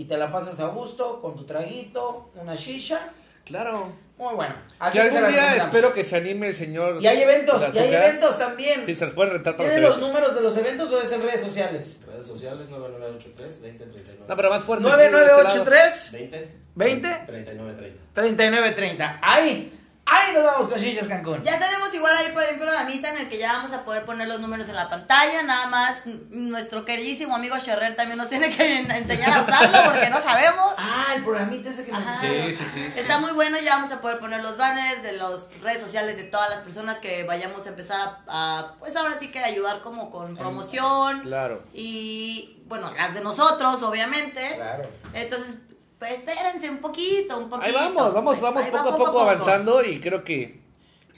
[SPEAKER 3] y te la pasas a gusto con tu traguito, una shisha.
[SPEAKER 4] Claro.
[SPEAKER 3] Muy bueno.
[SPEAKER 4] Si
[SPEAKER 3] Así se
[SPEAKER 4] algún día espero que se anime el señor.
[SPEAKER 3] Y hay eventos, y hay eventos también.
[SPEAKER 4] Sí, se los pueden rentar para
[SPEAKER 3] ¿Tienen los
[SPEAKER 4] ustedes.
[SPEAKER 3] números de los eventos o es en redes sociales?
[SPEAKER 5] Redes sociales 9983 2039.
[SPEAKER 4] No, pero más fuerte.
[SPEAKER 3] 9983
[SPEAKER 5] 20
[SPEAKER 3] 20
[SPEAKER 5] 39 30.
[SPEAKER 3] 3930. Ahí, ahí nos vamos con Shishas Cancún.
[SPEAKER 2] Ya tenemos igual ahí, por ejemplo, la mitad en el que ya vamos a poder poner los números en la pantalla. Nada más, nuestro queridísimo amigo Sherrer también nos tiene que en- enseñar a usarlo porque no sabemos.
[SPEAKER 3] Ah, el programita ese que nos.
[SPEAKER 4] Sí, sí, sí.
[SPEAKER 2] Está muy bueno, ya vamos a poder poner los banners de las redes sociales de todas las personas que vayamos a empezar a, a, pues ahora sí que ayudar como con promoción.
[SPEAKER 4] Claro.
[SPEAKER 2] Y bueno, las de nosotros, obviamente.
[SPEAKER 3] Claro.
[SPEAKER 2] Entonces, pues espérense un poquito, un poquito.
[SPEAKER 4] Ahí vamos, vamos, vamos
[SPEAKER 2] va
[SPEAKER 4] poco a poco avanzando y creo que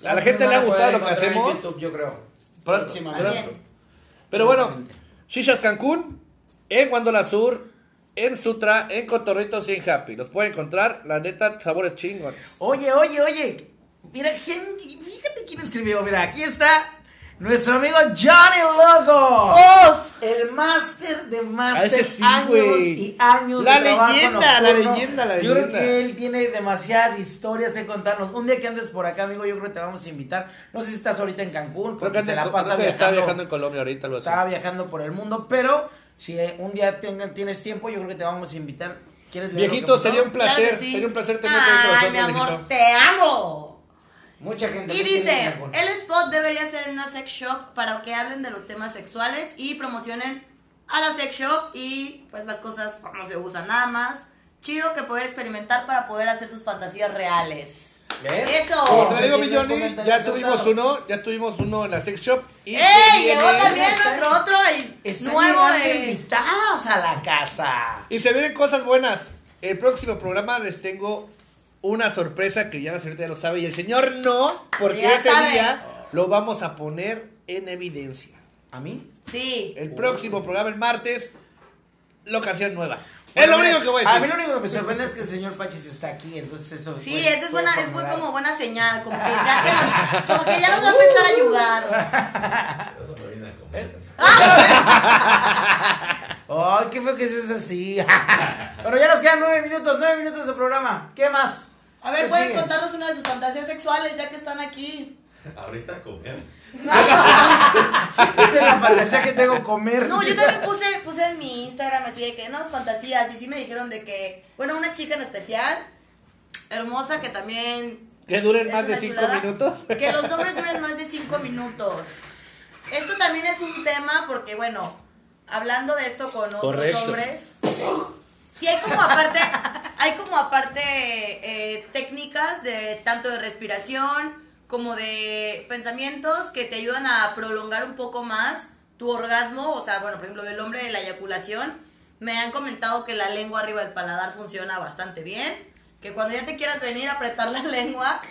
[SPEAKER 4] a la gente le ha gustado lo que hacemos.
[SPEAKER 3] YouTube, yo creo.
[SPEAKER 4] Pronto,
[SPEAKER 2] pronto.
[SPEAKER 4] Pero bueno, Shishas Cancún, en Guandola Sur, en Sutra, en Cotorritos y en Happy. Los pueden encontrar, la neta, sabores chingones.
[SPEAKER 3] Oye, oye, oye. Mira, ¿quién- fíjate quién escribió. Mira, aquí está nuestro amigo Johnny Logo.
[SPEAKER 2] ¡Uf!
[SPEAKER 3] El máster de máster.
[SPEAKER 4] sí,
[SPEAKER 3] años y años
[SPEAKER 4] La
[SPEAKER 3] de trabajo
[SPEAKER 4] leyenda, la leyenda, la
[SPEAKER 3] Yo creo
[SPEAKER 4] leyenda.
[SPEAKER 3] que él tiene demasiadas historias que contarnos. Un día que andes por acá, amigo, yo creo que te vamos a invitar. No sé si estás ahorita en Cancún,
[SPEAKER 4] Creo
[SPEAKER 3] porque
[SPEAKER 4] que, anda
[SPEAKER 3] se la pasa
[SPEAKER 4] creo que
[SPEAKER 3] viajando.
[SPEAKER 4] está viajando en Colombia ahorita, así.
[SPEAKER 3] Estaba viajando por el mundo, pero si eh, un día tengan, tienes tiempo, yo creo que te vamos a invitar. ¿Quieres leer lo que
[SPEAKER 4] Viejito, sería un placer,
[SPEAKER 2] Claro que sí.
[SPEAKER 4] sería un placer tenerte con
[SPEAKER 2] Ay, mi amor,
[SPEAKER 4] viejito.
[SPEAKER 2] te amo.
[SPEAKER 3] Mucha gente.
[SPEAKER 2] Y dice, el spot debería ser en una sex shop para que hablen de los temas sexuales y promocionen a la sex shop y pues las cosas como se usan nada más. Chido que poder experimentar para poder hacer sus fantasías reales.
[SPEAKER 3] ¿Ves?
[SPEAKER 2] Eso.
[SPEAKER 4] Como te lo digo, mi Johnny, ya tuvimos uno, ya tuvimos uno en la sex shop. Y
[SPEAKER 2] ¡Ey! Llegó también
[SPEAKER 3] está-
[SPEAKER 2] nuestro otro y
[SPEAKER 3] Están
[SPEAKER 2] nuevo eh,
[SPEAKER 3] invitados a la casa.
[SPEAKER 4] Y se vienen cosas buenas. El próximo programa les tengo una sorpresa que ya la señorita ya lo sabe y el señor no, porque
[SPEAKER 2] Ya
[SPEAKER 4] ese
[SPEAKER 2] sabe.
[SPEAKER 4] día lo vamos a poner en evidencia.
[SPEAKER 3] ¿A mí?
[SPEAKER 2] Sí.
[SPEAKER 4] El próximo programa, el martes, locación nueva. es lo
[SPEAKER 3] mira,
[SPEAKER 4] único que voy a
[SPEAKER 3] A mí
[SPEAKER 4] decir.
[SPEAKER 3] lo único que me sorprende es que el señor Pachis está aquí, entonces eso.
[SPEAKER 2] Sí, esa es
[SPEAKER 3] puede
[SPEAKER 2] buena, es muy como buena señal, como que ya que nos, como que ya nos va a empezar a ayudar.
[SPEAKER 5] Eso me viene a comer.
[SPEAKER 3] Ay, qué feo que es así. bueno, *laughs* ya nos quedan nueve minutos, nueve minutos de programa. ¿Qué más?
[SPEAKER 2] A ver,
[SPEAKER 3] ¿Qué
[SPEAKER 2] pueden
[SPEAKER 3] sigue?
[SPEAKER 2] contarnos una de sus fantasías sexuales ya que están aquí.
[SPEAKER 5] Ahorita comer. *laughs*
[SPEAKER 3] Esa es la fantasía que tengo comer.
[SPEAKER 2] No, yo también puse, puse en mi Instagram así de que no, fantasías. Y sí me dijeron de que, bueno, una chica en especial, hermosa, que también.
[SPEAKER 4] Que duren más de
[SPEAKER 2] una
[SPEAKER 4] cinco
[SPEAKER 2] chulada,
[SPEAKER 4] minutos.
[SPEAKER 2] Que los hombres duren más de cinco minutos. Esto también es un tema porque, bueno, hablando de esto con otros
[SPEAKER 4] Correcto.
[SPEAKER 2] hombres, sí hay como aparte, hay como aparte eh, técnicas de tanto de respiración como de pensamientos que te ayudan a prolongar un poco más tu orgasmo, o sea, bueno, por ejemplo, el hombre de la eyaculación, me han comentado que la lengua arriba del paladar funciona bastante bien, que cuando ya te quieras venir a apretar la *laughs* lengua,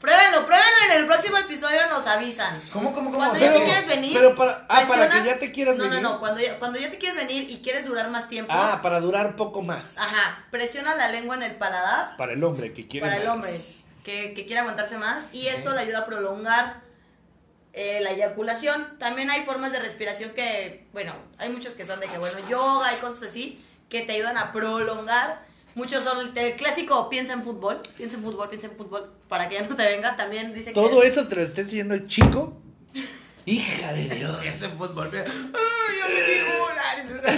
[SPEAKER 2] pruébenlo, pruébenlo en el próximo episodio nos avisan.
[SPEAKER 3] ¿Cómo, cómo, cómo?
[SPEAKER 2] Cuando ya te quieres venir.
[SPEAKER 4] pero para- ah, para que ya te quieras
[SPEAKER 2] no,
[SPEAKER 4] venir.
[SPEAKER 2] No, no, cuando ya, cuando ya te quieres venir y quieres durar más tiempo.
[SPEAKER 4] Ah, para durar un poco más.
[SPEAKER 2] Ajá, presiona la lengua en el paladar
[SPEAKER 4] Para el hombre que quiere
[SPEAKER 2] para el
[SPEAKER 4] más.
[SPEAKER 2] hombre que, que quiere aguantarse más y esto le ayuda a prolongar eh, la eyaculación. También hay formas de respiración que, bueno, hay muchos que son de que, bueno, yoga y cosas así que te ayudan a prolongar. Muchos son el, clásico, piensa en fútbol, piensa en fútbol, piensa en fútbol, para que ya no te vengas. También dice que...
[SPEAKER 4] Todo
[SPEAKER 2] es-
[SPEAKER 4] eso te lo está enseñando el chico. Hija de Dios. *laughs*
[SPEAKER 3] Ese fútbol. mira. Ay, yo me. *laughs*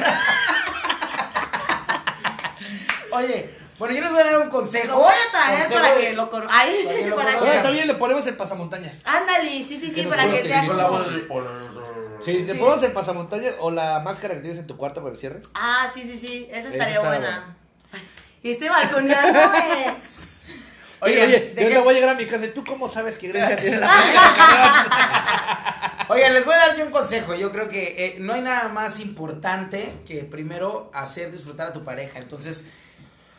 [SPEAKER 3] Oye, bueno, yo les voy a dar un consejo.
[SPEAKER 2] Lo voy a traer
[SPEAKER 3] Consejo
[SPEAKER 2] para
[SPEAKER 3] de-
[SPEAKER 2] que lo con... Ay,
[SPEAKER 3] para que lo *laughs*
[SPEAKER 2] para
[SPEAKER 4] Bueno,
[SPEAKER 3] conozcan.
[SPEAKER 4] está bien, le ponemos el pasamontañas.
[SPEAKER 2] Ándale, sí, sí, sí,
[SPEAKER 4] Que
[SPEAKER 2] para que sea
[SPEAKER 4] sí, le ponemos el pasamontañas o la máscara que tienes en tu cuarto para el cierre.
[SPEAKER 2] Ah, sí, sí, sí, esa estaría buena. Este balconeando, eh.
[SPEAKER 4] Oye, oye, yo te voy a llegar a mi casa y tú cómo sabes que Grecia tiene la *laughs*
[SPEAKER 3] Oigan, les voy a dar yo un consejo. Yo creo que eh, no hay nada más importante que primero hacer disfrutar a tu pareja. Entonces,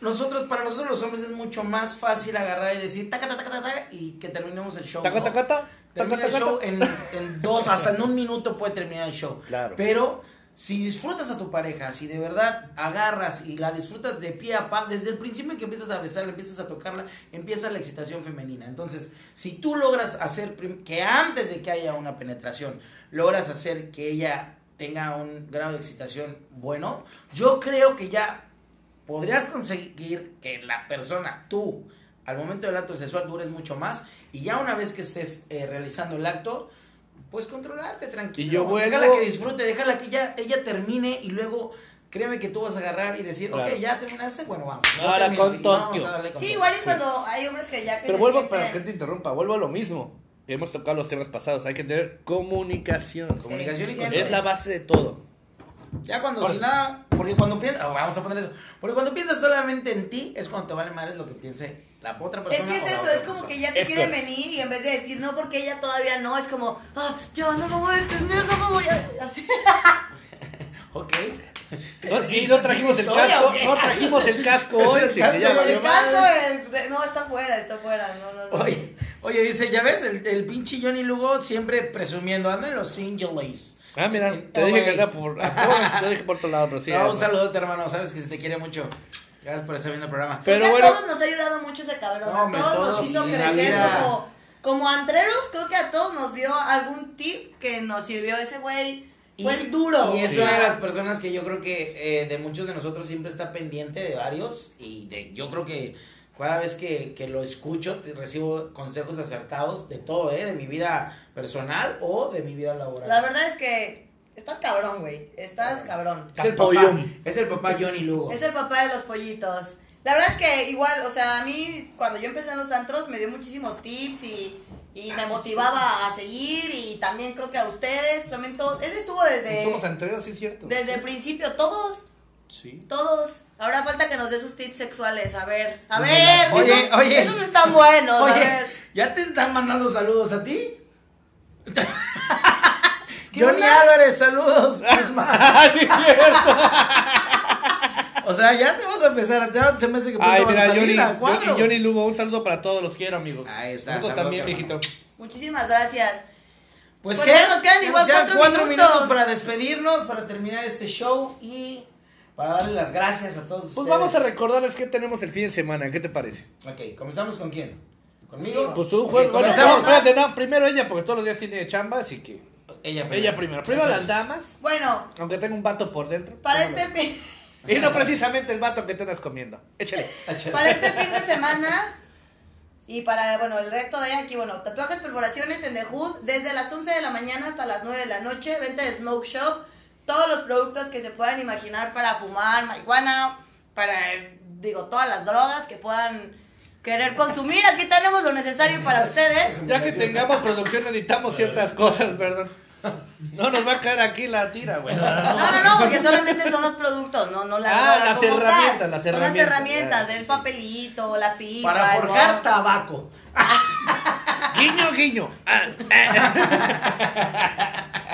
[SPEAKER 3] nosotros, para nosotros los hombres es mucho más fácil agarrar y decir taca, taca, taca, taca, y que terminemos el show.
[SPEAKER 4] Taca,
[SPEAKER 3] ¿no?
[SPEAKER 4] taca, taca,
[SPEAKER 3] Termina
[SPEAKER 4] taca,
[SPEAKER 3] el show en, en dos, hasta en un minuto puede terminar el show.
[SPEAKER 4] Claro.
[SPEAKER 3] Pero si disfrutas a tu pareja, si de verdad agarras y la disfrutas de pie a pa, desde el principio que empiezas a besarla, empiezas a tocarla, empieza la excitación femenina. Entonces, si tú logras hacer que antes de que haya una penetración, logras hacer que ella tenga un grado de excitación bueno, yo creo que ya podrías conseguir que la persona, tú, al momento del acto sexual dures mucho más y ya una vez que estés eh, realizando el acto, pues controlarte tranquilo.
[SPEAKER 4] Y yo vuelvo-
[SPEAKER 3] Déjala que disfrute, déjala que ella, ella termine y luego créeme que tú vas a agarrar y decir,
[SPEAKER 4] Claro.
[SPEAKER 3] ok, ya terminaste, bueno, vamos.
[SPEAKER 4] Ahora con
[SPEAKER 3] darle con
[SPEAKER 2] Sí, igual y cuando hay hombres que ya que
[SPEAKER 4] Pero vuelvo,
[SPEAKER 2] sienten-
[SPEAKER 4] para que te interrumpa, vuelvo a lo mismo. Hemos tocado los temas pasados, hay que tener comunicación.
[SPEAKER 3] Comunicación y
[SPEAKER 2] Sí.
[SPEAKER 4] Es la base de todo.
[SPEAKER 3] Ya cuando
[SPEAKER 4] Ahora-
[SPEAKER 3] si nada, porque cuando piensas, oh, vamos a poner eso, porque cuando piensas solamente en ti es cuando te vale madre lo que piense la otra
[SPEAKER 2] Es
[SPEAKER 3] persona.
[SPEAKER 2] que es
[SPEAKER 3] o la
[SPEAKER 2] eso, es como
[SPEAKER 3] persona.
[SPEAKER 2] que ya se
[SPEAKER 4] Es
[SPEAKER 2] quieren
[SPEAKER 4] que-
[SPEAKER 2] venir y en vez de decir no porque ella todavía no, es como, ah, yo no me voy a entender, no me voy a... *laughs* Así.
[SPEAKER 3] Ok.
[SPEAKER 4] No, sí, no trajimos el casco, no trajimos el casco hoy.
[SPEAKER 3] El
[SPEAKER 4] sí,
[SPEAKER 3] casco,
[SPEAKER 4] ya
[SPEAKER 3] el
[SPEAKER 2] casco, el no, está fuera, está fuera, no, no, no.
[SPEAKER 3] Oye, oye, dice, ya ves, el, el pinche Johnny Lugo siempre presumiendo, anda en Los Angeles.
[SPEAKER 4] Ah, mira, te dije que anda por. *laughs* Te dije por otro lado, pero sí.
[SPEAKER 3] No,
[SPEAKER 4] ah,
[SPEAKER 3] un saludote, hermano, sabes que se te quiere mucho. Gracias por estar viendo el programa.
[SPEAKER 4] Pero
[SPEAKER 2] Creo que
[SPEAKER 4] bueno.
[SPEAKER 2] a todos nos ha ayudado mucho ese cabrón.
[SPEAKER 3] No, hombre,
[SPEAKER 2] a todos,
[SPEAKER 3] todos,
[SPEAKER 2] nos hizo crecer como, como antreros. Creo que a todos nos dio algún tip que nos sirvió ese güey. Fue el duro.
[SPEAKER 3] Y es
[SPEAKER 4] Sí.
[SPEAKER 3] una de las personas que yo creo que eh, de muchos de nosotros siempre está pendiente de varios. Y de, yo creo que cada vez que, que lo escucho te recibo consejos acertados de todo, ¿eh? De mi vida personal o de mi vida laboral.
[SPEAKER 2] La verdad es que estás cabrón, güey. Estás cabrón.
[SPEAKER 3] es el papá, es el papá Johnny Lugo.
[SPEAKER 2] Es el papá de los pollitos. La verdad es que igual, o sea, a mí cuando yo empecé en los antros me dio muchísimos tips y, y me motivaba a seguir y también creo que a ustedes, también todos. Ese estuvo desde,
[SPEAKER 4] Somos entreros, sí, cierto.
[SPEAKER 2] desde el principio, todos,
[SPEAKER 4] Sí.
[SPEAKER 2] todos. Ahora falta que nos dé sus tips sexuales, a ver, a ver,
[SPEAKER 3] oye,
[SPEAKER 2] esos,
[SPEAKER 3] oye.
[SPEAKER 2] esos están buenos, a
[SPEAKER 3] Oye,
[SPEAKER 2] ver.
[SPEAKER 3] ¿ya te están mandando saludos a ti? *laughs*
[SPEAKER 2] ¿Qué
[SPEAKER 3] Johnny
[SPEAKER 2] onda?
[SPEAKER 3] Álvarez, saludos. *laughs* Guzmán.
[SPEAKER 4] Ah, sí, es cierto.
[SPEAKER 3] O sea, ya te vas a empezar, ya se me hace que
[SPEAKER 4] Ay,
[SPEAKER 3] vas a
[SPEAKER 4] mira,
[SPEAKER 3] salir
[SPEAKER 4] Johnny,
[SPEAKER 3] a cuadro.
[SPEAKER 4] Johnny, Johnny Lugo, un saludo para todos, los quiero, amigos.
[SPEAKER 3] Ahí está, saludos,
[SPEAKER 4] también, viejito.
[SPEAKER 2] Muchísimas gracias.
[SPEAKER 3] Pues,
[SPEAKER 2] Pues
[SPEAKER 3] ¿qué?
[SPEAKER 2] ya nos quedan igual cuatro
[SPEAKER 3] cuatro
[SPEAKER 2] minutos.
[SPEAKER 3] minutos para despedirnos, para terminar este show y para darle las gracias a todos
[SPEAKER 4] Pues
[SPEAKER 3] ustedes.
[SPEAKER 4] vamos a recordarles que tenemos el fin de semana, ¿qué te parece?
[SPEAKER 3] Ok, comenzamos con quién? ¿Conmigo?
[SPEAKER 4] Pues tú,
[SPEAKER 3] Ok,
[SPEAKER 4] juegas. bueno,
[SPEAKER 3] comenzamos.
[SPEAKER 4] no, primero ella, porque todos los días tiene chamba, así que.
[SPEAKER 3] Ella
[SPEAKER 4] Ella primero. Primero las damas,
[SPEAKER 2] Bueno,
[SPEAKER 4] aunque tenga un vato por dentro.
[SPEAKER 2] para
[SPEAKER 4] Primero
[SPEAKER 2] este fin,
[SPEAKER 4] Y no precisamente el vato que te andas comiendo. *laughs* Échale.
[SPEAKER 2] para este fin de semana y para, bueno, el resto de aquí, bueno, tatuajes, perforaciones en The Hood desde las 11 de la mañana hasta las 9 de la noche, venta de Smoke Shop, todos los productos que se puedan imaginar para fumar, marihuana, para, digo, todas las drogas que puedan querer consumir. Aquí tenemos lo necesario para *laughs* ustedes.
[SPEAKER 4] Ya que tengamos producción, editamos ciertas cosas, perdón. *laughs* No nos va a caer aquí la tira, güey.
[SPEAKER 2] No, no, no, *laughs* porque solamente son los productos, no, no la
[SPEAKER 4] Ah,
[SPEAKER 2] droga
[SPEAKER 4] las
[SPEAKER 2] tal.
[SPEAKER 4] herramientas, las
[SPEAKER 2] Son
[SPEAKER 4] herramientas,
[SPEAKER 2] las herramientas, del
[SPEAKER 4] sí.
[SPEAKER 2] papelito, la pipa,
[SPEAKER 3] Para forjar tabaco. *laughs*
[SPEAKER 4] Guiño, guiño. Ah,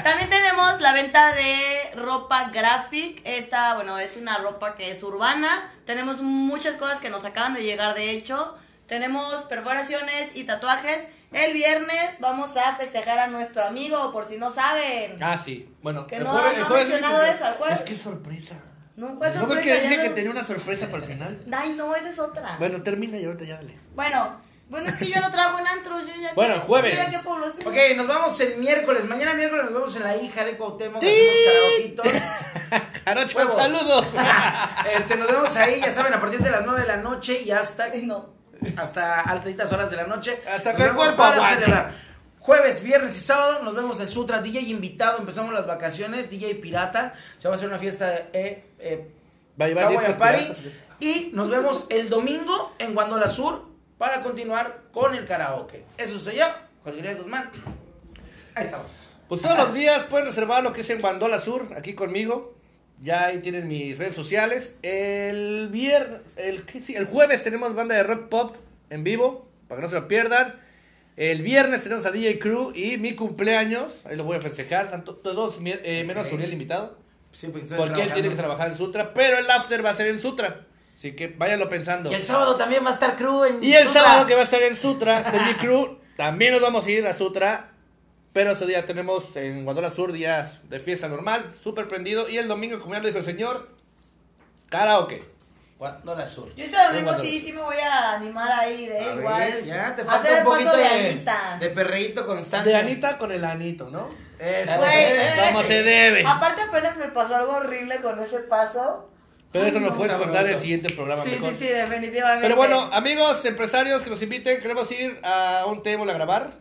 [SPEAKER 2] También tenemos la venta de ropa graphic. Esta, bueno, es una ropa que es urbana. Tenemos muchas cosas que nos acaban de llegar, de hecho. Tenemos perforaciones y tatuajes. El viernes vamos a festejar a nuestro amigo, por si no saben.
[SPEAKER 4] Ah, sí. Bueno,
[SPEAKER 2] Que no- no ha mencionado eso, ¿el jueves?
[SPEAKER 4] Es que sorpresa.
[SPEAKER 2] No, ¿cuál
[SPEAKER 4] ¿No ves
[SPEAKER 2] sorpresa?
[SPEAKER 4] que
[SPEAKER 2] Ya
[SPEAKER 4] dije
[SPEAKER 2] no-
[SPEAKER 4] que tenía una sorpresa para el final?
[SPEAKER 2] Ay, no, esa es otra.
[SPEAKER 4] Bueno, termina y ahorita ya dale.
[SPEAKER 2] Bueno, bueno, es que yo lo trago en antros, yo ya
[SPEAKER 4] Bueno,
[SPEAKER 2] que-
[SPEAKER 4] jueves.
[SPEAKER 2] yo ya que.
[SPEAKER 3] Ok, nos vamos el miércoles. Mañana miércoles nos vemos en la hija de Cuauhtémoc. Hacemos. *laughs*
[SPEAKER 4] Jarocho, saludos. *laughs*
[SPEAKER 3] Este, nos vemos ahí, ya saben, a partir de las 9 de la noche y hasta,
[SPEAKER 2] Ay, no.
[SPEAKER 3] Hasta altitas horas de la noche.
[SPEAKER 4] Hasta que el cuerpo
[SPEAKER 3] para
[SPEAKER 4] aguante.
[SPEAKER 3] celebrar. Jueves, viernes y sábado nos vemos en Sutra. DJ invitado, empezamos las vacaciones. DJ Pirata. Se va a hacer una fiesta eh, eh,
[SPEAKER 4] Va a llevar
[SPEAKER 3] Hawaii
[SPEAKER 4] discos
[SPEAKER 3] Party. Y nos vemos el domingo en Guandola Sur para continuar con el karaoke. Eso soy yo, Jorge Guzmán. Ahí estamos.
[SPEAKER 4] Pues todos los días pueden reservar lo que es en Guandola Sur, aquí conmigo. Ya ahí tienen mis redes sociales. El viernes, el, el jueves tenemos banda de rock pop en vivo, para que no se lo pierdan. El viernes tenemos a DJ Crew y mi cumpleaños, ahí lo voy a festejar, están to- todos eh, menos. Uriel invitado,
[SPEAKER 3] Sí, porque
[SPEAKER 4] porque él tiene que trabajar en Sutra, pero el after va a ser en Sutra, así que váyanlo pensando.
[SPEAKER 3] Y el sábado también va a estar Crew en
[SPEAKER 4] Y el
[SPEAKER 3] Sutra.
[SPEAKER 4] sábado que va a estar en Sutra, DJ Crew, también nos vamos a ir a Sutra. Pero ese día tenemos en Guandola Sur días de fiesta normal, súper prendido. Y el domingo, como ya lo dijo el señor, karaoke.
[SPEAKER 3] ¿Cuándo la sur?
[SPEAKER 2] Yo este domingo sí, sí me voy a animar a ir, ¿eh?
[SPEAKER 3] A
[SPEAKER 2] Igual.
[SPEAKER 3] ver, ya te
[SPEAKER 2] Hacer
[SPEAKER 3] falta
[SPEAKER 2] el
[SPEAKER 3] un poquito
[SPEAKER 2] paso de
[SPEAKER 3] de,
[SPEAKER 2] Anita.
[SPEAKER 3] de perreíto constante.
[SPEAKER 4] De Anita con el anito, ¿no? Eso.
[SPEAKER 2] Güey.
[SPEAKER 4] Como se debe.
[SPEAKER 2] Aparte apenas me pasó algo horrible con ese paso.
[SPEAKER 4] Pero eso
[SPEAKER 2] Ay,
[SPEAKER 4] nos
[SPEAKER 2] no.
[SPEAKER 4] puedes contar en el siguiente programa
[SPEAKER 2] Sí,
[SPEAKER 4] mejor.
[SPEAKER 2] sí, sí, definitivamente.
[SPEAKER 4] Pero bueno, amigos, empresarios que nos inviten, queremos ir a un table a grabar.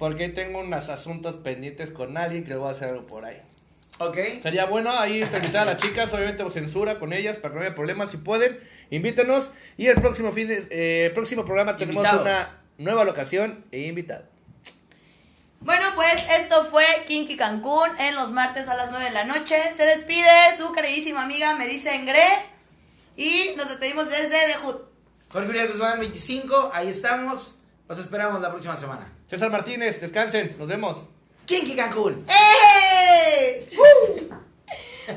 [SPEAKER 4] Porque tengo unos asuntos pendientes con alguien que le voy a hacer algo por ahí.
[SPEAKER 3] Ok.
[SPEAKER 4] Sería bueno ahí entrevistar a las chicas, obviamente con censura con ellas para que no haya problemas. Si pueden, invítenos. Y el próximo fin de- eh, el próximo programa tenemos
[SPEAKER 3] Invitado.
[SPEAKER 4] una nueva locación e invitado.
[SPEAKER 2] Bueno, pues esto fue Kinky Cancún en los martes a las 9 de la noche. Se despide su queridísima amiga Melissa Engre. Y nos despedimos desde The Hood.
[SPEAKER 3] Jorge Uriel Guzmán 25, ahí estamos. Los esperamos la próxima semana.
[SPEAKER 4] César Martínez, descansen, nos vemos.
[SPEAKER 3] Kinky Cancún.
[SPEAKER 2] ¡Eh! *laughs* ¡Uh!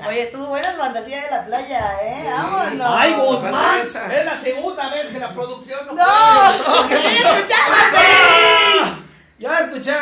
[SPEAKER 2] Oye, estuvo buena fantasía de la playa, ¿eh? ¡Vámonos!
[SPEAKER 4] ¡Ay,
[SPEAKER 3] Guzmán!
[SPEAKER 4] Es la segunda vez que la producción
[SPEAKER 2] ¡No! ¡Que estoy escuchando!
[SPEAKER 3] Ya escucharon.